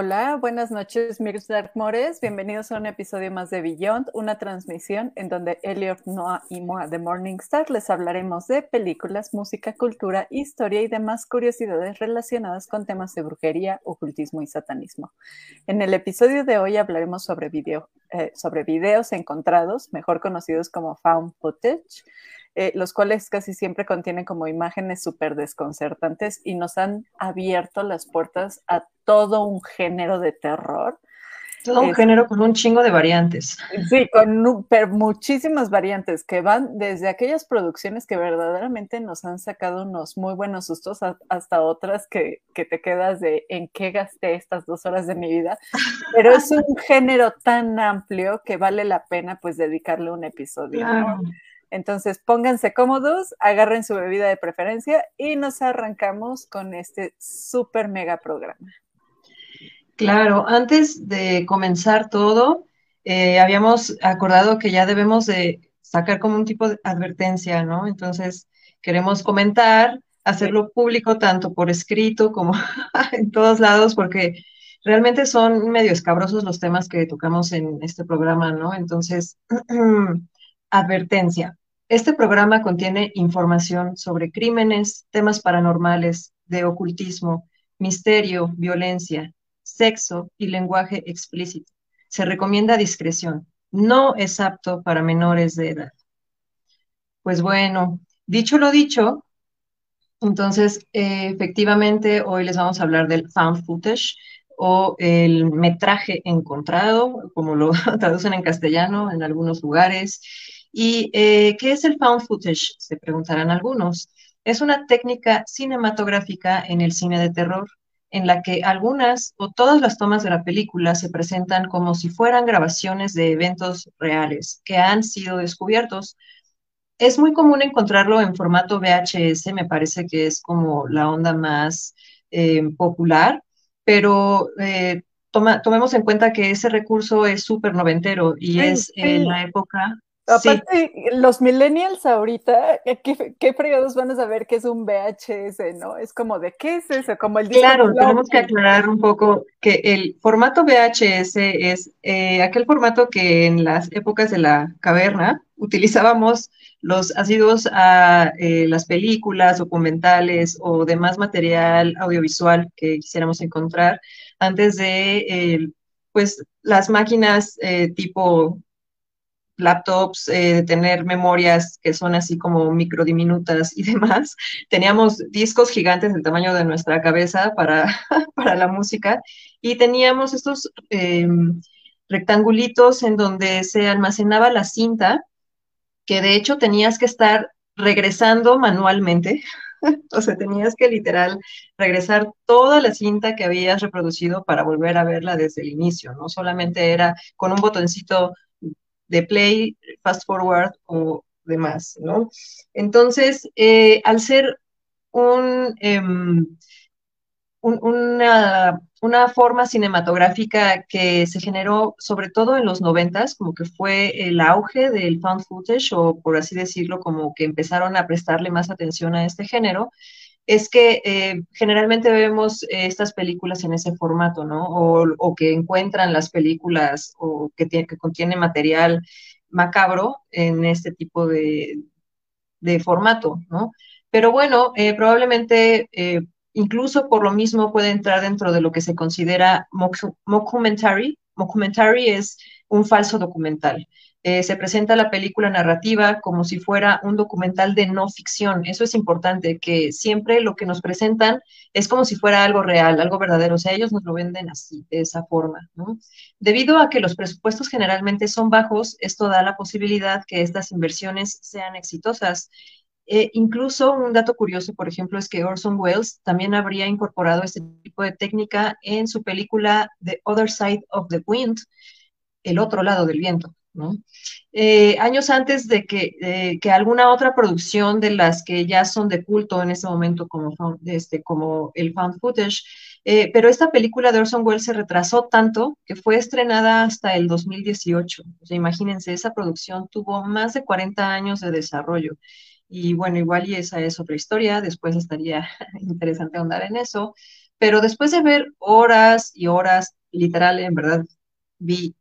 Hola, buenas noches, Mirks Darkmores. Bienvenidos a un episodio más de Beyond, una transmisión en donde Elliot, Noah y Moa de Morningstar les hablaremos de películas, música, cultura, historia y demás curiosidades relacionadas con temas de brujería, ocultismo y satanismo. En el episodio de hoy hablaremos sobre, video, eh, sobre videos encontrados, mejor conocidos como found footage, eh, los cuales casi siempre contienen como imágenes súper desconcertantes y nos han abierto las puertas a todo un género de terror. Todo un género con un chingo de variantes. Sí, con muchísimas variantes que van desde aquellas producciones que verdaderamente nos han sacado unos muy buenos sustos hasta otras que, que te quedas de en qué gasté estas dos horas de mi vida. Pero es un género tan amplio que vale la pena pues dedicarle un episodio. Entonces, pónganse cómodos, agarren su bebida de preferencia y nos arrancamos con este súper mega programa. Claro, antes de comenzar todo, eh, habíamos acordado que ya debemos de sacar como un tipo de advertencia, ¿no? Entonces, queremos comentar, hacerlo público tanto por escrito como en todos lados, porque realmente son medio escabrosos los temas que tocamos en este programa, ¿no? Entonces, advertencia. Este programa contiene información sobre crímenes, temas paranormales, de ocultismo, misterio, violencia, sexo y lenguaje explícito. Se recomienda discreción. No es apto para menores de edad. Pues bueno, dicho lo dicho, entonces eh, efectivamente hoy les vamos a hablar del found footage o el metraje encontrado, como lo traducen en castellano en algunos lugares. ¿Y eh, qué es el found footage? Se preguntarán algunos. Es una técnica cinematográfica en el cine de terror en la que algunas o todas las tomas de la película se presentan como si fueran grabaciones de eventos reales que han sido descubiertos. Es muy común encontrarlo en formato VHS, me parece que es como la onda más eh, popular, pero eh, tomemos en cuenta que ese recurso es súper noventero y es en la época Aparte, los millennials ahorita, ¿qué, ¿qué, fregados van a saber qué es un VHS, no? Es como de, ¿qué es eso? Como el Claro, tenemos que aclarar un poco que el formato VHS es eh, aquel formato que en las épocas de la caverna utilizábamos los ácidos a eh, las películas, documentales o demás material audiovisual que quisiéramos encontrar antes de, eh, pues, las máquinas tipo laptops, eh, tener memorias que son así como micro diminutas y demás. Teníamos discos gigantes del tamaño de nuestra cabeza para, para la música y teníamos estos em, rectangulitos en donde se almacenaba la cinta, que de hecho tenías que estar regresando manualmente. o sea, tenías que literal regresar toda la cinta que habías reproducido para volver a verla desde el inicio, no solamente era con un botoncito de play, fast forward o demás, ¿no? Entonces, eh, al ser em, un, una, una, forma cinematográfica que se generó sobre todo en los noventas, como que fue el auge del found footage, o por así decirlo, como que empezaron a prestarle más atención a este género, es que eh, generalmente vemos eh, estas películas en ese formato, ¿no? O, que encuentran las películas o que, tiene, que contiene material macabro en este tipo de, formato, ¿no? Pero bueno, eh, probablemente incluso por lo mismo puede entrar dentro de lo que se considera mockumentary. Mockumentary es un falso documental. Eh, se presenta la película narrativa como si fuera un documental de no ficción. Eso es importante, que siempre lo que nos presentan es como si fuera algo real, algo verdadero. O sea, ellos nos lo venden así, de esa forma. Debido a que los presupuestos generalmente son bajos, esto da la posibilidad que estas inversiones sean exitosas. Eh, incluso un dato curioso, por ejemplo, es que Orson Welles también habría incorporado este tipo de técnica en su película The Other Side of the Wind, El otro lado del viento. Eh, años antes de que, alguna otra producción de las que ya son de culto en ese momento, como, este, como el found footage, eh, pero esta película de Orson Welles se retrasó tanto que fue estrenada hasta el 2018. O sea, imagínense, esa producción tuvo más de 40 años de desarrollo. Y bueno, igual y esa es otra historia, después estaría interesante ahondar en eso. pero después de ver horas y horas, literal, en verdad, vi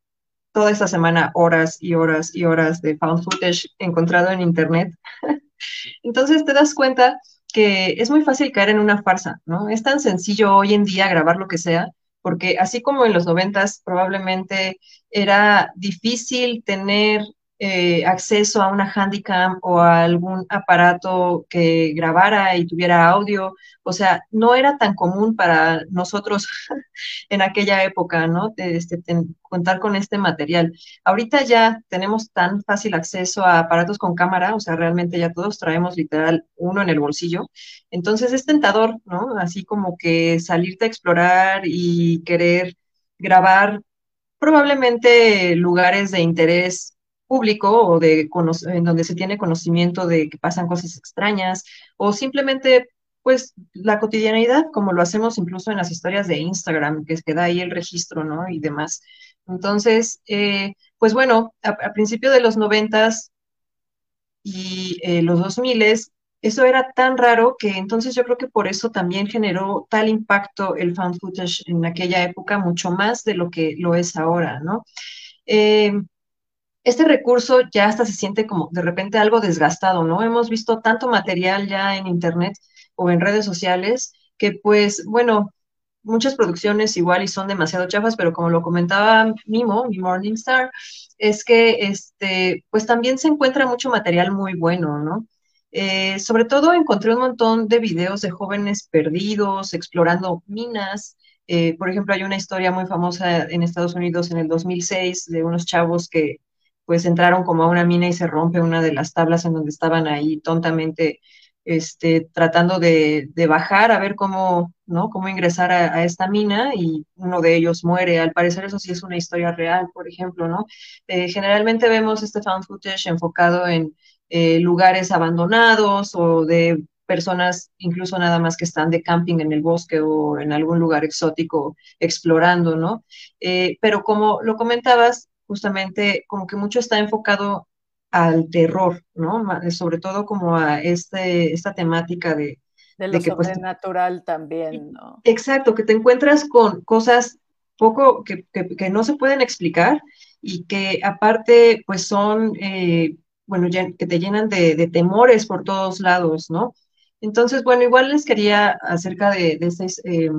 toda esta semana horas y horas y horas de found footage encontrado en internet. Entonces te das cuenta que es muy fácil caer en una farsa, ¿no? Es tan sencillo hoy en día grabar lo que sea, porque así como en los noventas probablemente era difícil tener eh, acceso a una handicam o a algún aparato que grabara y tuviera audio. O sea, no era tan común para nosotros en aquella época, ¿no? Este, contar con este material. Ahorita ya tenemos tan fácil acceso a aparatos con cámara, o sea, realmente ya todos traemos literal uno en el bolsillo. Entonces es tentador, ¿no? Así como que salirte a explorar y querer grabar probablemente lugares de interés público o de en donde se tiene conocimiento de que pasan cosas extrañas o simplemente pues la cotidianidad como lo hacemos incluso en las historias de Instagram que queda ahí el registro no y demás. Entonces eh, pues bueno a, principio de los noventas y eh, los dos miles eso era tan raro que entonces yo creo que por eso también generó tal impacto el found footage en aquella época mucho más de lo que lo es ahora no eh, este recurso ya hasta se siente como de repente algo desgastado, ¿no? Hemos visto tanto material ya en Internet o en redes sociales que pues, bueno, muchas producciones igual y son demasiado chafas, pero como lo comentaba Mimo, mi Morningstar, es que este, pues también se encuentra mucho material muy bueno, ¿no? Eh, sobre todo encontré un montón de videos de jóvenes perdidos, explorando minas. Eh, por ejemplo, hay una historia muy famosa en Estados Unidos en el 2006 de unos chavos que pues entraron como a una mina y se rompe una de las tablas en donde estaban ahí tontamente este, tratando de, bajar a ver cómo, ¿no? cómo ingresar a, esta mina y uno de ellos muere. Al parecer eso sí es una historia real, por ejemplo, ¿no? Eh, generalmente vemos este found footage enfocado en eh, lugares abandonados o de personas incluso nada más que están de camping en el bosque o en algún lugar exótico explorando, ¿no? Eh, pero como lo comentabas, justamente como que mucho está enfocado al terror, ¿no? Sobre todo como a este, esta temática de... De lo pues, sobrenatural también, ¿no? Exacto, que te encuentras con cosas poco que, no se pueden explicar y que aparte pues son, eh, bueno, que te llenan de, temores por todos lados, ¿no? Entonces, bueno, igual les quería acerca de, de este,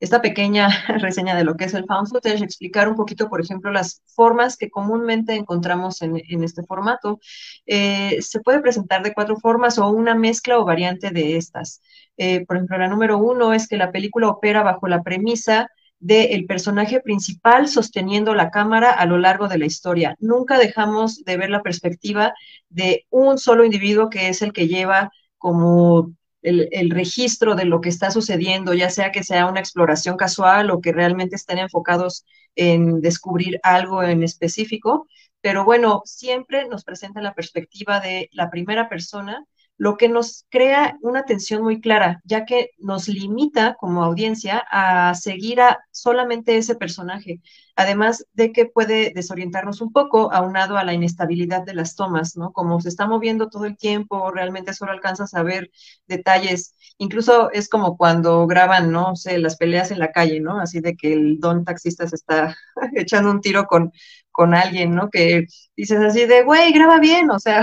esta pequeña reseña de lo que es el found footage, explicar un poquito, por ejemplo, las formas que comúnmente encontramos en, este formato. Eh, se puede presentar de cuatro formas o una mezcla o variante de estas. Eh, por ejemplo, la número uno es que la película opera bajo la premisa del personaje principal sosteniendo la cámara a lo largo de la historia. Nunca dejamos de ver la perspectiva de un solo individuo que es el que lleva como el, registro de lo que está sucediendo, ya sea que sea una exploración casual o que realmente estén enfocados en descubrir algo en específico. Pero bueno, siempre nos presenta la perspectiva de la primera persona lo que nos crea una tensión muy clara, ya que nos limita como audiencia a seguir a solamente ese personaje, además de que puede desorientarnos un poco aunado a la inestabilidad de las tomas, ¿no? Como se está moviendo todo el tiempo, realmente solo alcanzas a ver detalles, incluso es como cuando graban, no sé, las peleas en la calle, ¿no? Así de que el don taxista se está echando un tiro con, con alguien, ¿no? Que dices así de, güey, graba bien, o sea,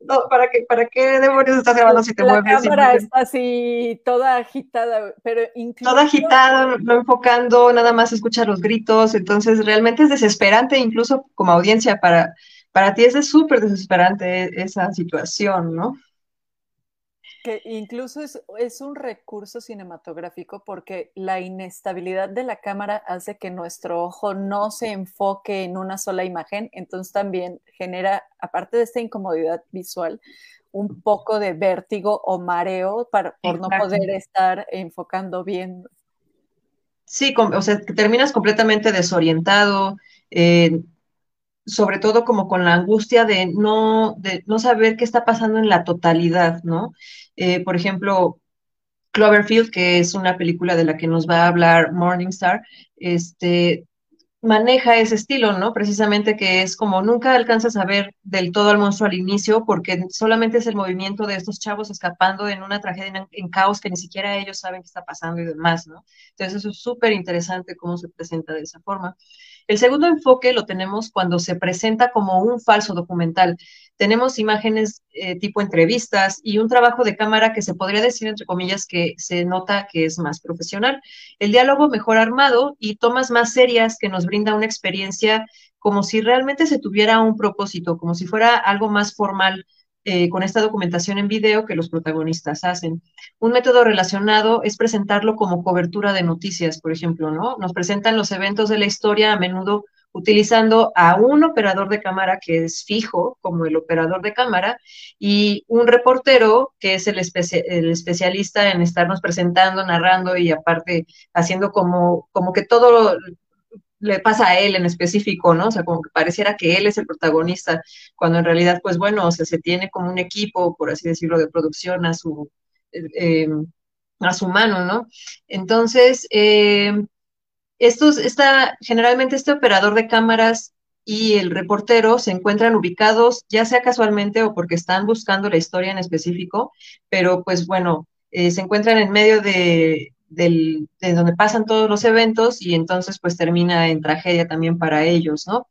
no, ¿para qué, para qué demonios estás grabando si te mueves? La cámara está así, toda agitada, pero incluso... Toda agitada, no enfocando, nada más escucha los gritos, entonces realmente es desesperante, incluso como audiencia, para, para ti es súper desesperante esa situación, ¿no? Que incluso es, un recurso cinematográfico porque la inestabilidad de la cámara hace que nuestro ojo no se enfoque en una sola imagen, entonces también genera, aparte de esta incomodidad visual, un poco de vértigo o mareo para, por no poder estar enfocando bien. Sí, o sea, terminas completamente desorientado, eh, sobre todo como con la angustia de no, de no saber qué está pasando en la totalidad, ¿no? Eh, por ejemplo, Cloverfield, que es una película de la que nos va a hablar Morningstar, este, maneja ese estilo, ¿no? Precisamente que es como nunca alcanzas a ver del todo al monstruo al inicio porque solamente es el movimiento de estos chavos escapando en una tragedia en, caos que ni siquiera ellos saben qué está pasando y demás, ¿no? Entonces eso es súper interesante cómo se presenta de esa forma. El segundo enfoque lo tenemos cuando se presenta como un falso documental. Tenemos imágenes eh, tipo entrevistas y un trabajo de cámara que se podría decir, entre comillas, que se nota que es más profesional. El diálogo mejor armado y tomas más serias que nos brinda una experiencia como si realmente se tuviera un propósito, como si fuera algo más formal eh, con esta documentación en video que los protagonistas hacen. Un método relacionado es presentarlo como cobertura de noticias, por ejemplo, ¿no? Nos presentan los eventos de la historia a menudo utilizando a un operador de cámara que es fijo, como el operador de cámara, y un reportero que es el, el especialista en estarnos presentando, narrando y aparte haciendo como, como que todo le pasa a él en específico, ¿no? O sea, como que pareciera que él es el protagonista, cuando en realidad, pues bueno, o sea, se tiene como un equipo, por así decirlo, de producción a su, eh, a su mano, ¿no? Entonces, eh, estos, está, generalmente este operador de cámaras y el reportero se encuentran ubicados, ya sea casualmente o porque están buscando la historia en específico, pero pues bueno, eh, se encuentran en medio de, de donde pasan todos los eventos y entonces pues termina en tragedia también para ellos, ¿no?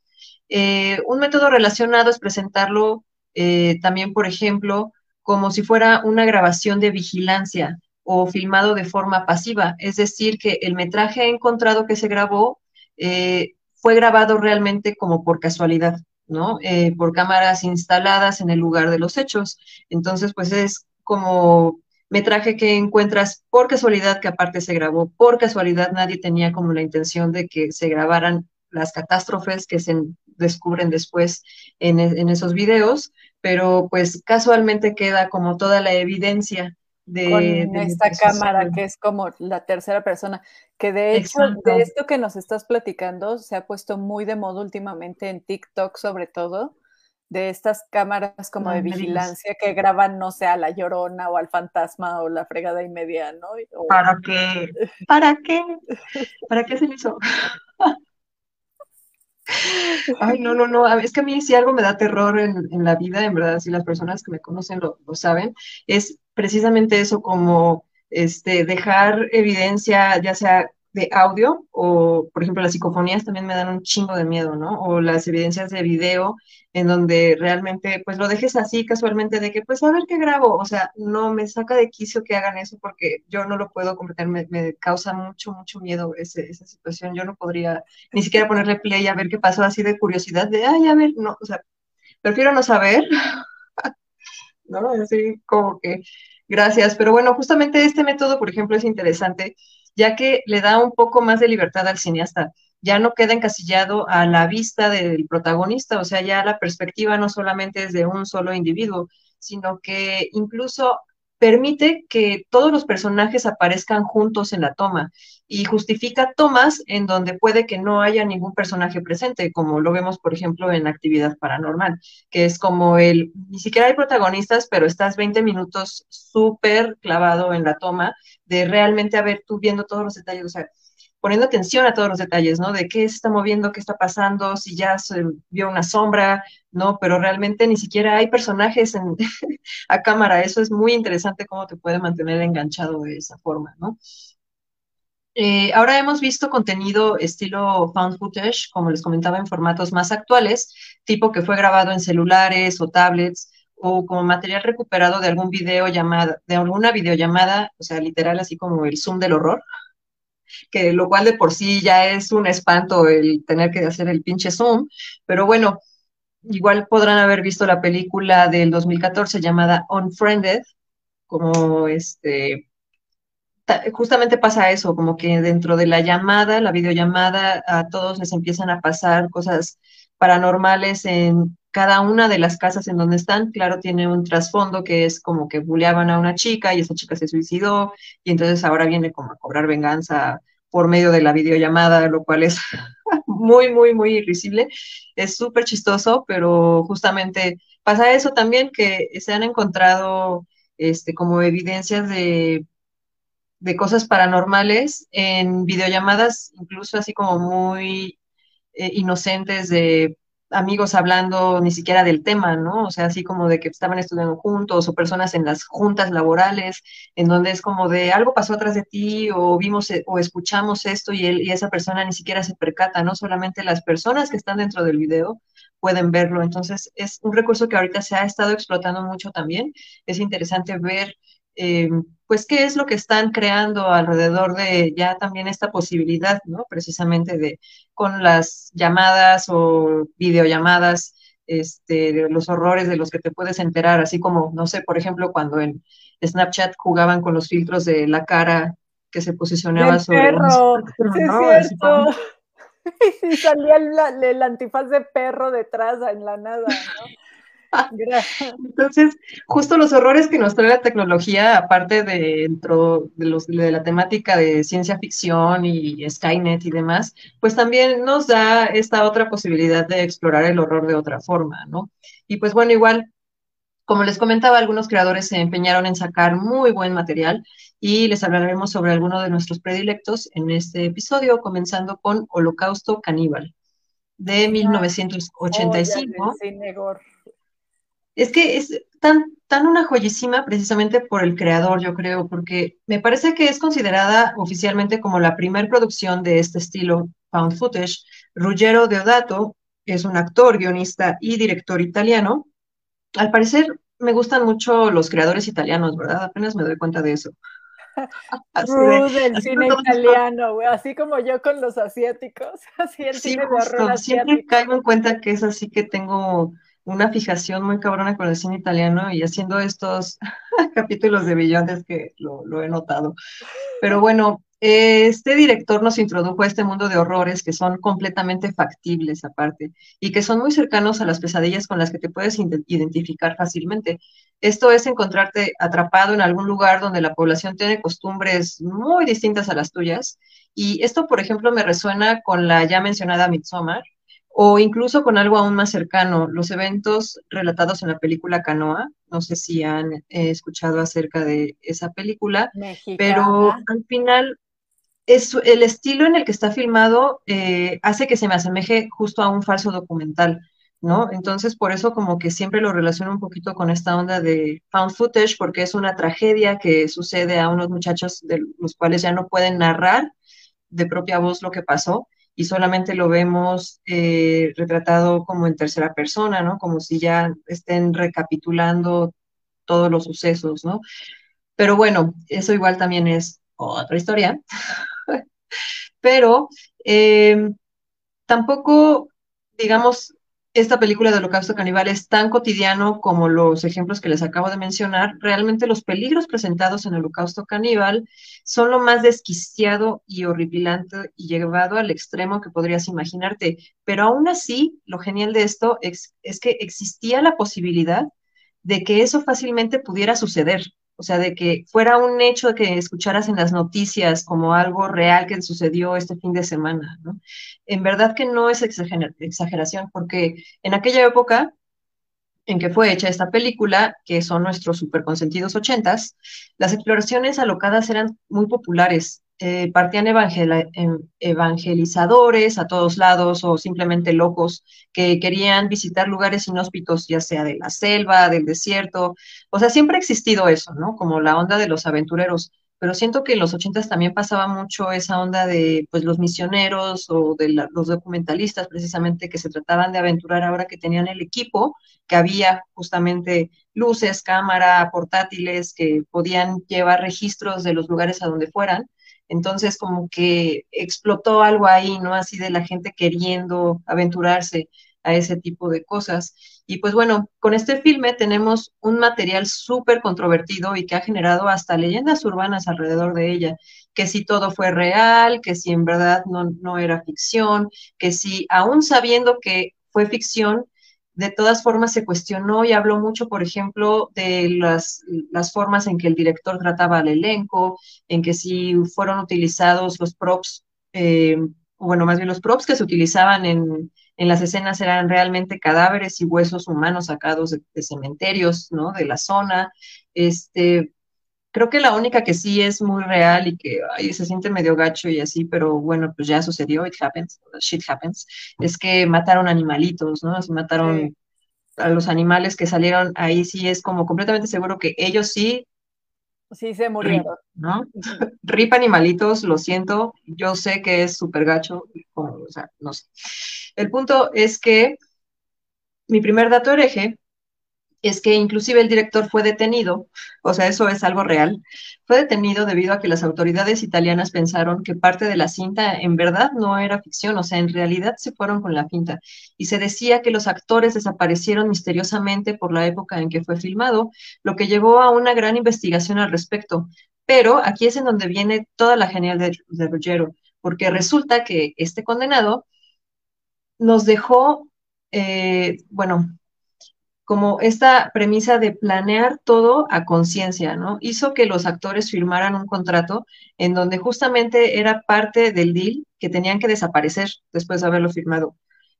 Eh, un método relacionado es presentarlo eh, también, por ejemplo, como si fuera una grabación de vigilancia o filmado de forma pasiva, es decir, que el metraje encontrado que se grabó eh, fue grabado realmente como por casualidad, ¿no? por cámaras instaladas en el lugar de los hechos. Entonces, pues es como metraje que encuentras por casualidad, que aparte se grabó por casualidad, nadie tenía como la intención de que se grabaran las catástrofes que se descubren después en, esos videos, pero pues casualmente queda como toda la evidencia de, esta cámara que es como la tercera persona, que de hecho de esto que nos estás platicando se ha puesto muy de moda últimamente en TikTok sobre todo, de estas cámaras como de vigilancia que graban, no sé, a la llorona o al fantasma o la fregada y media, ¿no? ¿Para qué? ¿Para qué? ¿Para qué se hizo? Ay, no, no, no, es que a mí si algo me da terror en, la vida, en verdad, si las personas que me conocen lo, lo, saben, es precisamente eso, como este, dejar evidencia, ya sea de audio o, por ejemplo, las psicofonías también me dan un chingo de miedo, ¿no? O las evidencias de video en donde realmente, pues lo dejes así casualmente de que, pues a ver qué grabo, o sea, no me saca de quicio que hagan eso porque yo no lo puedo comprender, me, causa mucho, mucho miedo ese, esa situación, yo no podría ni siquiera ponerle play a ver qué pasó así de curiosidad, de, ay, a ver, no, o sea, prefiero no saber, ¿no? Así como que, gracias, pero bueno, justamente este método, por ejemplo, es interesante ya que le da un poco más de libertad al cineasta. Ya no queda encasillado a la vista del protagonista, o sea, ya la perspectiva no solamente es de un solo individuo, sino que incluso permite que todos los personajes aparezcan juntos en la toma y justifica tomas en donde puede que no haya ningún personaje presente, como lo vemos, por ejemplo, en actividad paranormal, que es como el, ni siquiera hay protagonistas, pero estás 20 minutos súper clavado en la toma de realmente haber tú viendo todos los detalles, o sea, poniendo atención a todos los detalles, ¿no? De qué se está moviendo, qué está pasando, si ya se vio una sombra, ¿no? Pero realmente ni siquiera hay personajes en, a cámara. Eso es muy interesante cómo te puede mantener enganchado de esa forma, ¿no? Eh, ahora hemos visto contenido estilo found footage, como les comentaba, en formatos más actuales, tipo que fue grabado en celulares o tablets, o como material recuperado de algún video llamada, de alguna videollamada, o sea, literal así como el Zoom del horror, que lo cual de por sí ya es un espanto el tener que hacer el pinche Zoom, pero bueno, igual podrán haber visto la película del 2014 llamada Unfriended, como este, justamente pasa eso, como que dentro de la llamada, la videollamada, a todos les empiezan a pasar cosas paranormales en cada una de las casas en donde están, claro, tiene un trasfondo que es como que bulleaban a una chica y esa chica se suicidó y entonces ahora viene como a cobrar venganza por medio de la videollamada, lo cual es muy, muy, muy irrisible. Es súper chistoso, pero justamente pasa eso también, que se han encontrado este, como evidencias de, de cosas paranormales en videollamadas, incluso así como muy eh, inocentes de amigos hablando ni siquiera del tema, ¿no? O sea, así como de que estaban estudiando juntos o personas en las juntas laborales, en donde es como de algo pasó atrás de ti o vimos eh, o escuchamos esto y, él, y esa persona ni siquiera se percata, ¿no? Solamente las personas que están dentro del video pueden verlo. Entonces, es un recurso que ahorita se ha estado explotando mucho también. Es interesante ver eh, pues qué es lo que están creando alrededor de ya también esta posibilidad, ¿no? Precisamente de con las llamadas o videollamadas, este, de los horrores de los que te puedes enterar, así como, no sé, por ejemplo, cuando en Snapchat jugaban con los filtros de la cara que se posicionaba el sobre perro, sí, es cierto. Y salía el, el, antifaz de perro detrás en la nada, ¿no? Entonces, justo los horrores que nos trae la tecnología, aparte de dentro de, los, de la temática de ciencia ficción y Skynet y demás, pues también nos da esta otra posibilidad de explorar el horror de otra forma, ¿no? Y pues bueno, igual, como les comentaba, algunos creadores se empeñaron en sacar muy buen material y les hablaremos sobre algunos de nuestros predilectos en este episodio, comenzando con Holocausto Caníbal de 1985. Es que es tan, tan una joyísima precisamente por el creador, yo creo, porque me parece que es considerada oficialmente como la primer producción de este estilo found footage. Ruggero Deodato es un actor, guionista y director italiano. Al parecer me gustan mucho los creadores italianos, ¿verdad? Apenas me doy cuenta de eso. Así del cine italiano, güey, así como yo con los asiáticos, así el cine de horror asiático. Siempre caigo en cuenta que es así que tengo una fijación muy cabrona con el cine italiano y haciendo estos capítulos de Billones que lo, he notado. Pero bueno, este director nos introdujo a este mundo de horrores que son completamente factibles aparte y que son muy cercanos a las pesadillas con las que te puedes identificar fácilmente. Esto es encontrarte atrapado en algún lugar donde la población tiene costumbres muy distintas a las tuyas. Y esto, por ejemplo, me resuena con la ya mencionada Midsommar, o incluso con algo aún más cercano, los eventos relatados en la película Canoa. No sé si han eh, escuchado acerca de esa película, pero al final es el estilo en el que está filmado eh, hace que se me asemeje justo a un falso documental. ¿no? Entonces, por eso como que siempre lo relaciono un poquito con esta onda de found footage, porque es una tragedia que sucede a unos muchachos de los cuales ya no pueden narrar de propia voz lo que pasó, y solamente lo vemos eh, retratado como en tercera persona, ¿no? Como si ya estén recapitulando todos los sucesos, ¿no? Pero bueno, eso igual también es otra historia. Pero eh, tampoco, digamos, esta película de Holocausto Caníbal es tan cotidiano como los ejemplos que les acabo de mencionar. Realmente los peligros presentados en Holocausto Caníbal son lo más desquiciado y horripilante y llevado al extremo que podrías imaginarte. Pero aún así, lo genial de esto es, es que existía la posibilidad de que eso fácilmente pudiera suceder o sea, de que fuera un hecho que escucharas en las noticias como algo real que sucedió este fin de semana, ¿no? En verdad que no es exageración, porque en aquella época en que fue hecha esta película, que son nuestros superconsentidos ochentas, las exploraciones alocadas eran muy populares eh, partían em, evangelizadores a todos lados o simplemente locos que querían visitar lugares inhóspitos, ya sea de la selva, del desierto. O sea, siempre ha existido eso, ¿no? Como la onda de los aventureros. Pero siento que en los ochentas también pasaba mucho esa onda de pues los misioneros o de los documentalistas precisamente que se trataban de aventurar ahora que tenían el equipo, que había justamente luces, cámara, portátiles que podían llevar registros de los lugares a donde fueran entonces, como que explotó algo ahí, ¿no? Así de la gente queriendo aventurarse a ese tipo de cosas. Y pues bueno, con este filme tenemos un material súper controvertido y que ha generado hasta leyendas urbanas alrededor de ella, que si todo fue real, que si en verdad no, no era ficción, que si aún sabiendo que fue ficción, de todas formas se cuestionó y habló mucho, por ejemplo, de las, formas en que el director trataba al elenco, en que si fueron utilizados los props, eh, bueno, más bien los props que se utilizaban en, las escenas eran realmente cadáveres y huesos humanos sacados de, cementerios, ¿no? De la zona. Este, creo que la única que sí es muy real y que se siente medio gacho y así, pero bueno, pues ya sucedió, it happens, shit happens, es que mataron animalitos, ¿no? Así mataron a los animales que salieron ahí, sí es como completamente seguro que ellos sí. Sí, se murieron. ¿no? Rip animalitos, lo siento, yo sé que es súper gacho. El punto es que mi primer dato hereje es que inclusive el director fue detenido, o sea, eso es algo real, fue detenido debido a que las autoridades italianas pensaron que parte de la cinta en verdad no era ficción, o sea, en realidad se fueron con la cinta. Y se decía que los actores desaparecieron misteriosamente por la época en que fue filmado, lo que llevó a una gran investigación al respecto. Pero aquí es en donde viene toda la genial de, de Ruggiero, porque resulta que este condenado nos dejó, eh, bueno, como esta premisa de planear todo a conciencia, ¿no? Hizo que los actores firmaran un contrato en donde justamente era parte del deal que tenían que desaparecer después de haberlo firmado.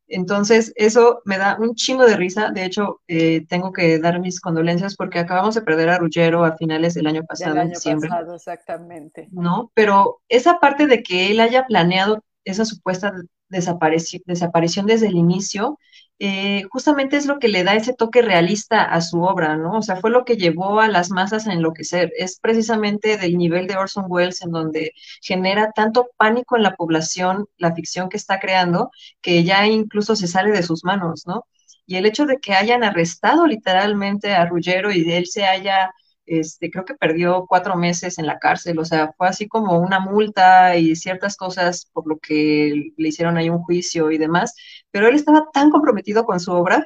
Entonces, eso me da un chingo de risa. De hecho, eh, tengo que dar mis condolencias porque acabamos de perder a Ruggero a finales del año pasado, del año en diciembre. Pasado, exactamente. ¿No? Pero esa parte de que él haya planeado esa supuesta desaparición desde el inicio, eh, justamente es lo que le da ese toque realista a su obra, ¿no? O sea, fue lo que llevó a las masas a enloquecer. Es precisamente del nivel de Orson Welles en donde genera tanto pánico en la población la ficción que está creando, que ya incluso se sale de sus manos, ¿no? Y el hecho de que hayan arrestado literalmente a Ruggero y de él se haya este, creo que perdió cuatro meses en la cárcel, o sea, fue así como una multa y ciertas cosas por lo que le hicieron ahí un juicio y demás, pero él estaba tan comprometido con su obra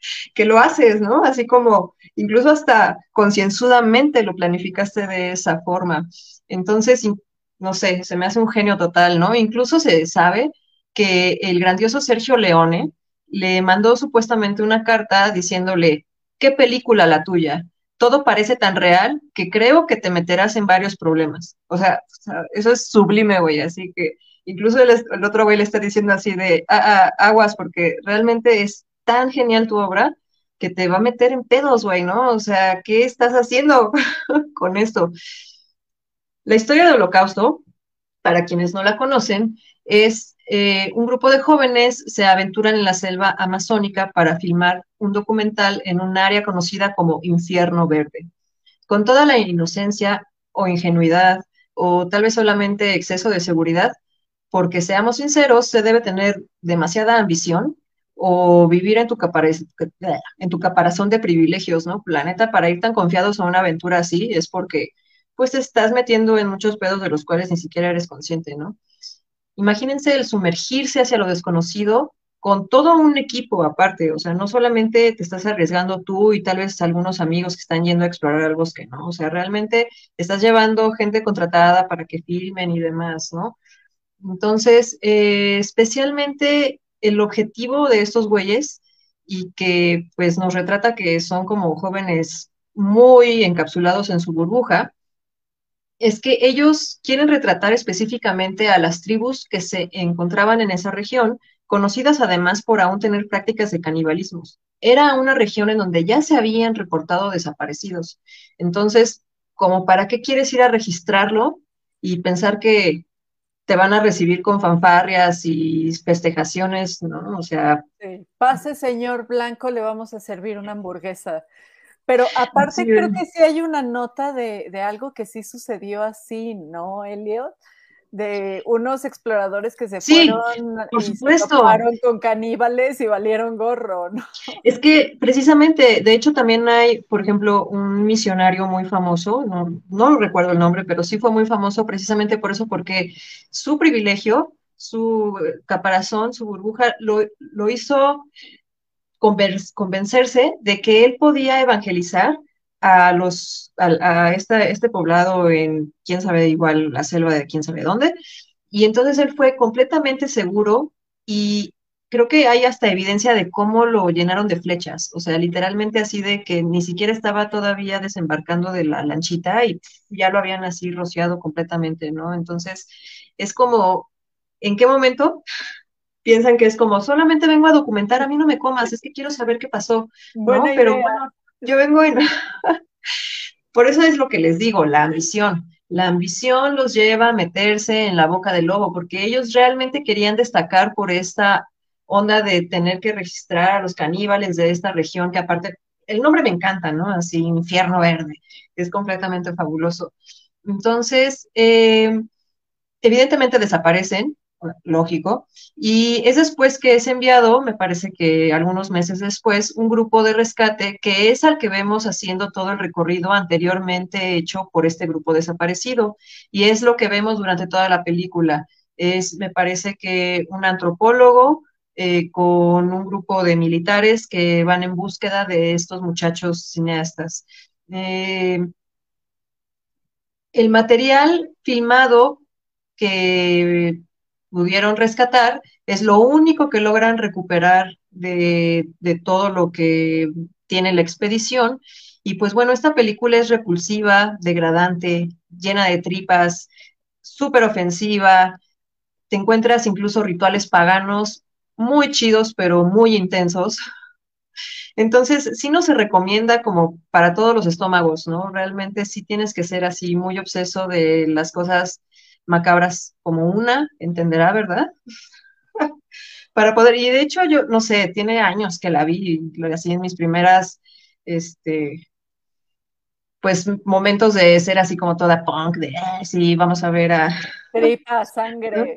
que lo haces, ¿no? Así como incluso hasta concienzudamente lo planificaste de esa forma. Entonces, no sé, se me hace un genio total, ¿no? Incluso se sabe que el grandioso Sergio Leone le mandó supuestamente una carta diciéndole, ¿qué película la tuya? Todo parece tan real que creo que te meterás en varios problemas. O sea, eso es sublime, güey. Así que incluso el, otro güey le está diciendo así de ah, ah, aguas, porque realmente es tan genial tu obra que te va a meter en pedos, güey, ¿no? O sea, ¿qué estás haciendo con esto? La historia del holocausto, para quienes no la conocen, es eh, un grupo de jóvenes se aventuran en la selva amazónica para filmar un documental en un área conocida como Infierno Verde. Con toda la inocencia o ingenuidad o tal vez solamente exceso de seguridad, porque seamos sinceros, se debe tener demasiada ambición o vivir en tu, en tu caparazón de privilegios, ¿no? Planeta, para ir tan confiados a una aventura así es porque pues te estás metiendo en muchos pedos de los cuales ni siquiera eres consciente, ¿no? Imagínense el sumergirse hacia lo desconocido con todo un equipo aparte, o sea, no solamente te estás arriesgando tú y tal vez algunos amigos que están yendo a explorar algo que no, o sea, realmente estás llevando gente contratada para que filmen y demás, ¿no? Entonces, eh, especialmente el objetivo de estos güeyes y que pues nos retrata que son como jóvenes muy encapsulados en su burbuja, es que ellos quieren retratar específicamente a las tribus que se encontraban en esa región, conocidas además por aún tener prácticas de canibalismo. Era una región en donde ya se habían reportado desaparecidos. Entonces, como para qué quieres ir a registrarlo y pensar que te van a recibir con fanfarrias y festejaciones, ¿no? O sea... Pase, señor Blanco, le vamos a servir una hamburguesa. Pero aparte creo que sí hay una nota de, de, algo que sí sucedió así, ¿no, Elliot? De unos exploradores que se fueron por y se con caníbales y valieron gorro, ¿no? Es que precisamente, de hecho también hay, por ejemplo, un misionario muy famoso, no, no recuerdo el nombre, pero sí fue muy famoso precisamente por eso, porque su privilegio, su caparazón, su burbuja, lo, lo hizo convencerse de que él podía evangelizar a los a, este poblado en quién sabe igual la selva de quién sabe dónde. Y entonces él fue completamente seguro y creo que hay hasta evidencia de cómo lo llenaron de flechas, o sea, literalmente así de que ni siquiera estaba todavía desembarcando de la lanchita y ya lo habían así rociado completamente, ¿no? Entonces, es como, ¿en qué momento piensan que es como, solamente vengo a documentar, a mí no me comas, es que quiero saber qué pasó, ¿no? Pero bueno, yo vengo en... por eso es lo que les digo, la ambición. La ambición los lleva a meterse en la boca del lobo, porque ellos realmente querían destacar por esta onda de tener que registrar a los caníbales de esta región, que aparte, el nombre me encanta, ¿no? Así, infierno verde, es completamente fabuloso. Entonces, eh, evidentemente desaparecen, lógico, y es después que es enviado, me parece que algunos meses después, un grupo de rescate que es al que vemos haciendo todo el recorrido anteriormente hecho por este grupo desaparecido, y es lo que vemos durante toda la película. Es, me parece que un antropólogo eh, con un grupo de militares que van en búsqueda de estos muchachos cineastas. Eh, el material filmado que pudieron rescatar es lo único que logran recuperar de, todo lo que tiene la expedición. Y pues bueno, esta película es repulsiva, degradante, llena de tripas, súper ofensiva. Te encuentras incluso rituales paganos muy chidos, pero muy intensos. Entonces, sí no se recomienda como para todos los estómagos, ¿no? Realmente sí tienes que ser así muy obseso de las cosas macabras como una, entenderá, ¿verdad? Para poder, y de hecho yo, no sé, tiene años que la vi, así en mis primeras, este, pues momentos de ser así como toda punk, de, ah, sí, vamos a ver a... Tripa, sangre.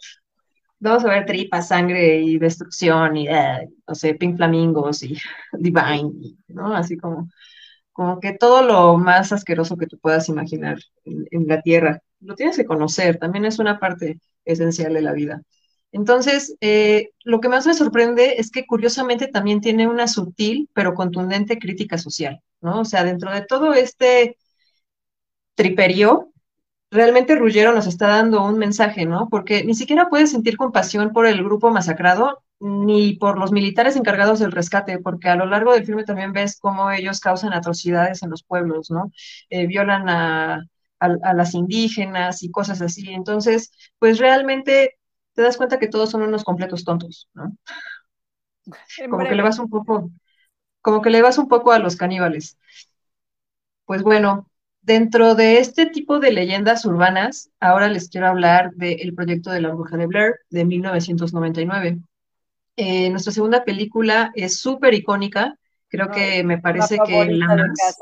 Vamos a ver tripa, sangre y destrucción y, ah, no sé, Pink Flamingos y Divine, ¿no? Así como, como que todo lo más asqueroso que tú puedas imaginar en la Tierra lo tienes que conocer, también es una parte esencial de la vida. Entonces, eh, lo que más me sorprende es que curiosamente también tiene una sutil pero contundente crítica social, ¿no? O sea, dentro de todo este triperío, realmente Ruggiero nos está dando un mensaje, ¿no? Porque ni siquiera puedes sentir compasión por el grupo masacrado ni por los militares encargados del rescate, porque a lo largo del filme también ves cómo ellos causan atrocidades en los pueblos, ¿no? Eh, violan a, a, las indígenas y cosas así. Entonces, pues realmente te das cuenta que todos son unos completos tontos, ¿no? Como que le vas un poco, como que le vas un poco a los caníbales. Pues bueno, dentro de este tipo de leyendas urbanas, ahora les quiero hablar del proyecto de la bruja de Blair de 1999. Eh, nuestra segunda película es súper icónica, creo que me parece que la más,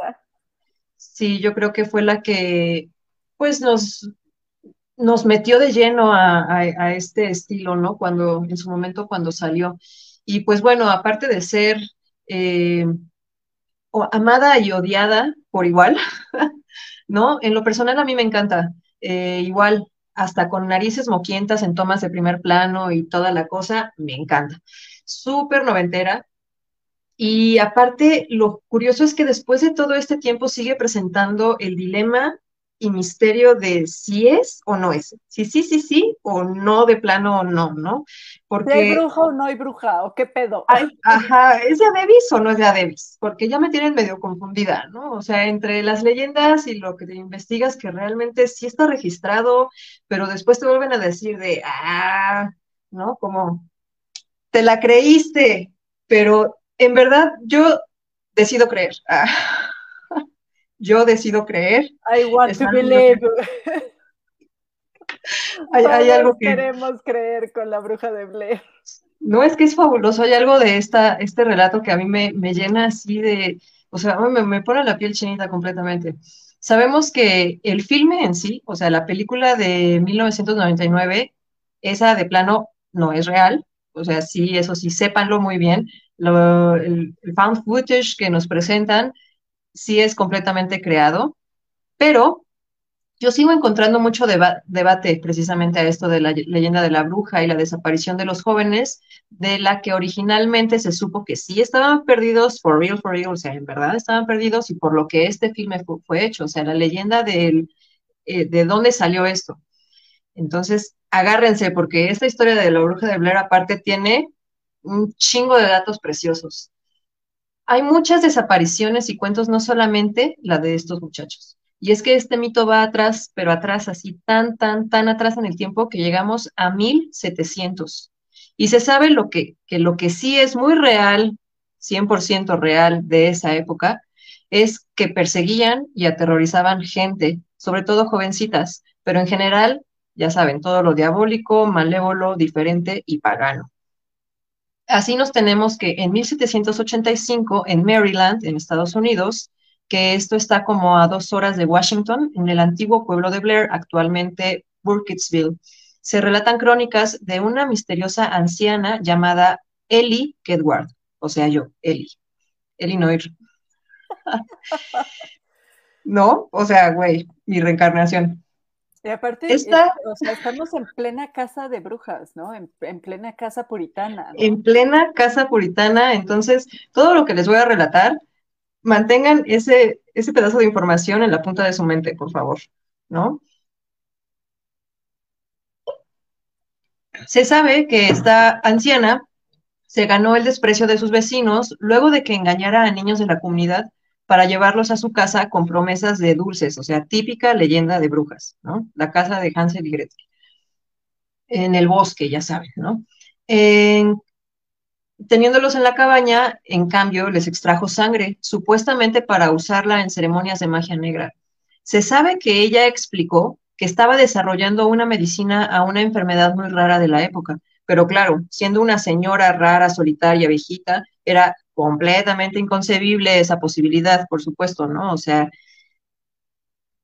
Sí, yo creo que fue la que pues nos, nos metió de lleno a, este estilo, ¿no? Cuando, en su momento, cuando salió. Y pues bueno, aparte de ser eh, amada y odiada por igual, ¿no? En lo personal a mí me encanta. Eh, igual, hasta con narices moquientas en tomas de primer plano y toda la cosa, me encanta. Súper noventera, y aparte, lo curioso es que después de todo este tiempo sigue presentando el dilema y misterio de si es o no es, si sí, sí, sí, o no de plano o no, ¿no? Porque... ¿Hay bruja o no hay bruja? ¿O qué pedo? ajá, ¿es de Adebis o no es de Adebis? Porque ya me tienen medio confundida, ¿no? O sea, entre las leyendas y lo que te investigas que realmente sí está registrado, pero después te vuelven a decir de, ah, ¿no? Como, te la creíste, pero en verdad yo decido creer. Ah, yo decido creer. I want to believe. hay, algo que... Queremos creer con la bruja de Blair. No, es que es fabuloso. Hay algo de esta, este relato que a mí me, llena así de, o sea, me, me pone la piel chinita completamente. Sabemos que el filme en sí, o sea, la película de 1999, esa de plano no es real, o sea, sí, eso sí, sépanlo muy bien, el, found footage que nos presentan sí es completamente creado, pero yo sigo encontrando mucho debate precisamente a esto de la leyenda de la bruja y la desaparición de los jóvenes, de la que originalmente se supo que sí estaban perdidos, for real, for real, o sea, en verdad estaban perdidos y por lo que este filme fue, hecho, o sea, la leyenda del, eh, de dónde salió esto. Entonces, agárrense, porque esta historia de la bruja de Blair aparte tiene un chingo de datos preciosos. Hay muchas desapariciones y cuentos, no solamente la de estos muchachos. Y es que este mito va atrás, pero atrás, así tan, tan, tan atrás en el tiempo que llegamos a 1700. Y se sabe lo que, que lo que sí es muy real, 100% real de esa época, es que perseguían y aterrorizaban gente, sobre todo jovencitas, pero en general, ya saben, todo lo diabólico, malévolo, diferente y pagano. Así nos tenemos que en 1785, en Maryland, en Estados Unidos, que esto está como a dos horas de Washington, en el antiguo pueblo de Blair, actualmente Burkittsville, se relatan crónicas de una misteriosa anciana llamada Ellie Kedward, o sea, yo, Ellie. Ellie Noir. ¿No? O sea, güey, mi reencarnación. Y aparte, o sea, estamos en plena casa de brujas, ¿no? En, plena casa puritana. En plena casa puritana, entonces, todo lo que les voy a relatar, mantengan ese, ese pedazo de información en la punta de su mente, por favor, ¿no? Se sabe que esta anciana se ganó el desprecio de sus vecinos luego de que engañara a niños de la comunidad para llevarlos a su casa con promesas de dulces, o sea, típica leyenda de brujas, ¿no? La casa de Hansel y Gretel. En el bosque, ya saben, ¿no? teniéndolos en la cabaña, en cambio, les extrajo sangre, supuestamente para usarla en ceremonias de magia negra. Se sabe que ella explicó que estaba desarrollando una medicina a una enfermedad muy rara de la época, pero claro, siendo una señora rara, solitaria, viejita, era completamente inconcebible esa posibilidad, por supuesto, ¿no? O sea,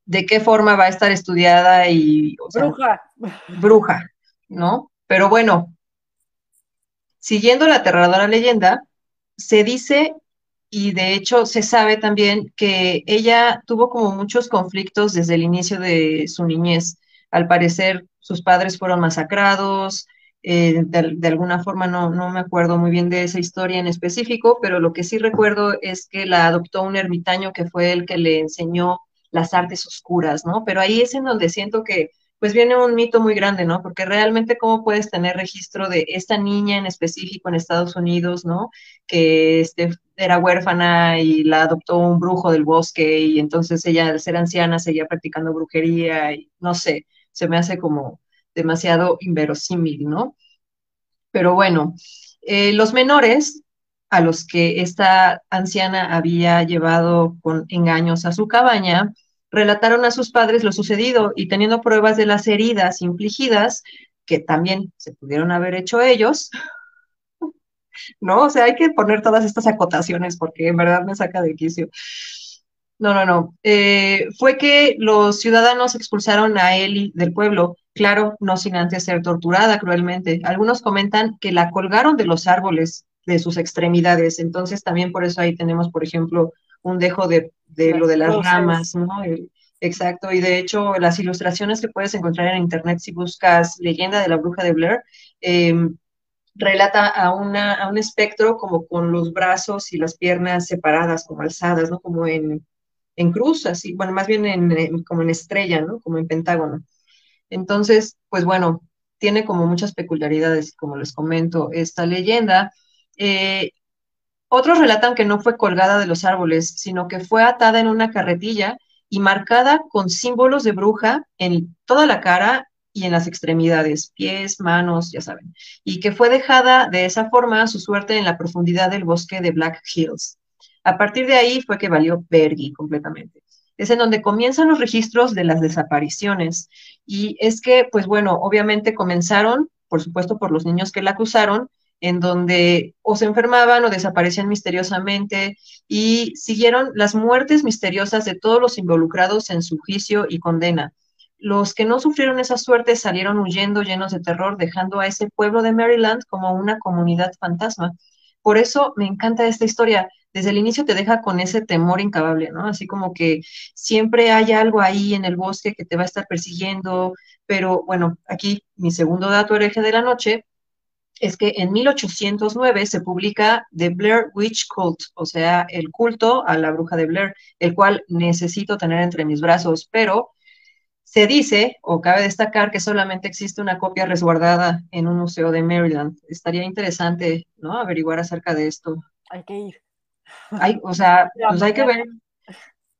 ¿de qué forma va a estar estudiada y... bruja. Bruja, ¿no? Pero bueno, siguiendo la aterradora leyenda, se dice y de hecho se sabe también que ella tuvo como muchos conflictos desde el inicio de su niñez. Al parecer, sus padres fueron masacrados, eh, de, alguna forma no, no me acuerdo muy bien de esa historia en específico, pero lo que sí recuerdo es que la adoptó un ermitaño que fue el que le enseñó las artes oscuras, ¿no? Pero ahí es en donde siento que pues viene un mito muy grande, ¿no? Porque realmente cómo puedes tener registro de esta niña en específico en Estados Unidos, ¿no? Que este, era huérfana y la adoptó un brujo del bosque y entonces ella al ser anciana seguía practicando brujería y no sé, se me hace como demasiado inverosímil, ¿no? Pero bueno, eh, los menores a los que esta anciana había llevado con engaños a su cabaña, relataron a sus padres lo sucedido y teniendo pruebas de las heridas infligidas, que también se pudieron haber hecho ellos, ¿no? O sea, hay que poner todas estas acotaciones porque en verdad me saca de quicio. No, no, no. Eh, fue que los ciudadanos expulsaron a Eli del pueblo, claro, no sin antes ser torturada cruelmente. Algunos comentan que la colgaron de los árboles de sus extremidades, entonces también por eso ahí tenemos, por ejemplo, un dejo de, lo de las ramas, ¿no? exacto, y de hecho las ilustraciones que puedes encontrar en internet si buscas leyenda de la bruja de Blair, em, relata a, una, a un espectro como con los brazos y las piernas separadas, como alzadas, ¿no? Como en, en cruz, así, bueno, más bien en, como en estrella, ¿no? Como en pentágono. Entonces, pues bueno, tiene como muchas peculiaridades, como les comento, esta leyenda. Eh, otros relatan que no fue colgada de los árboles, sino que fue atada en una carretilla y marcada con símbolos de bruja en toda la cara y en las extremidades, pies, manos, ya saben, y que fue dejada de esa forma su suerte en la profundidad del bosque de Black Hills. A partir de ahí fue que valió Bergi completamente. Es en donde comienzan los registros de las desapariciones. Y es que, pues bueno, obviamente comenzaron, por supuesto, por los niños que la acusaron, en donde o se enfermaban o desaparecían misteriosamente y siguieron las muertes misteriosas de todos los involucrados en su juicio y condena. Los que no sufrieron esa suerte salieron huyendo llenos de terror, dejando a ese pueblo de Maryland como una comunidad fantasma. Por eso me encanta esta historia. Desde el inicio te deja con ese temor incabable, ¿no? Así como que siempre hay algo ahí en el bosque que te va a estar persiguiendo. Pero bueno, aquí mi segundo dato hereje de la noche es que en 1809 se publica The Blair Witch Cult, o sea, el culto a la bruja de Blair, el cual necesito tener entre mis brazos, pero se dice, o cabe destacar, que solamente existe una copia resguardada en un museo de Maryland. Estaría interesante, ¿no? Averiguar acerca de esto. Hay que ir. Hay, o sea, pues hay que ver,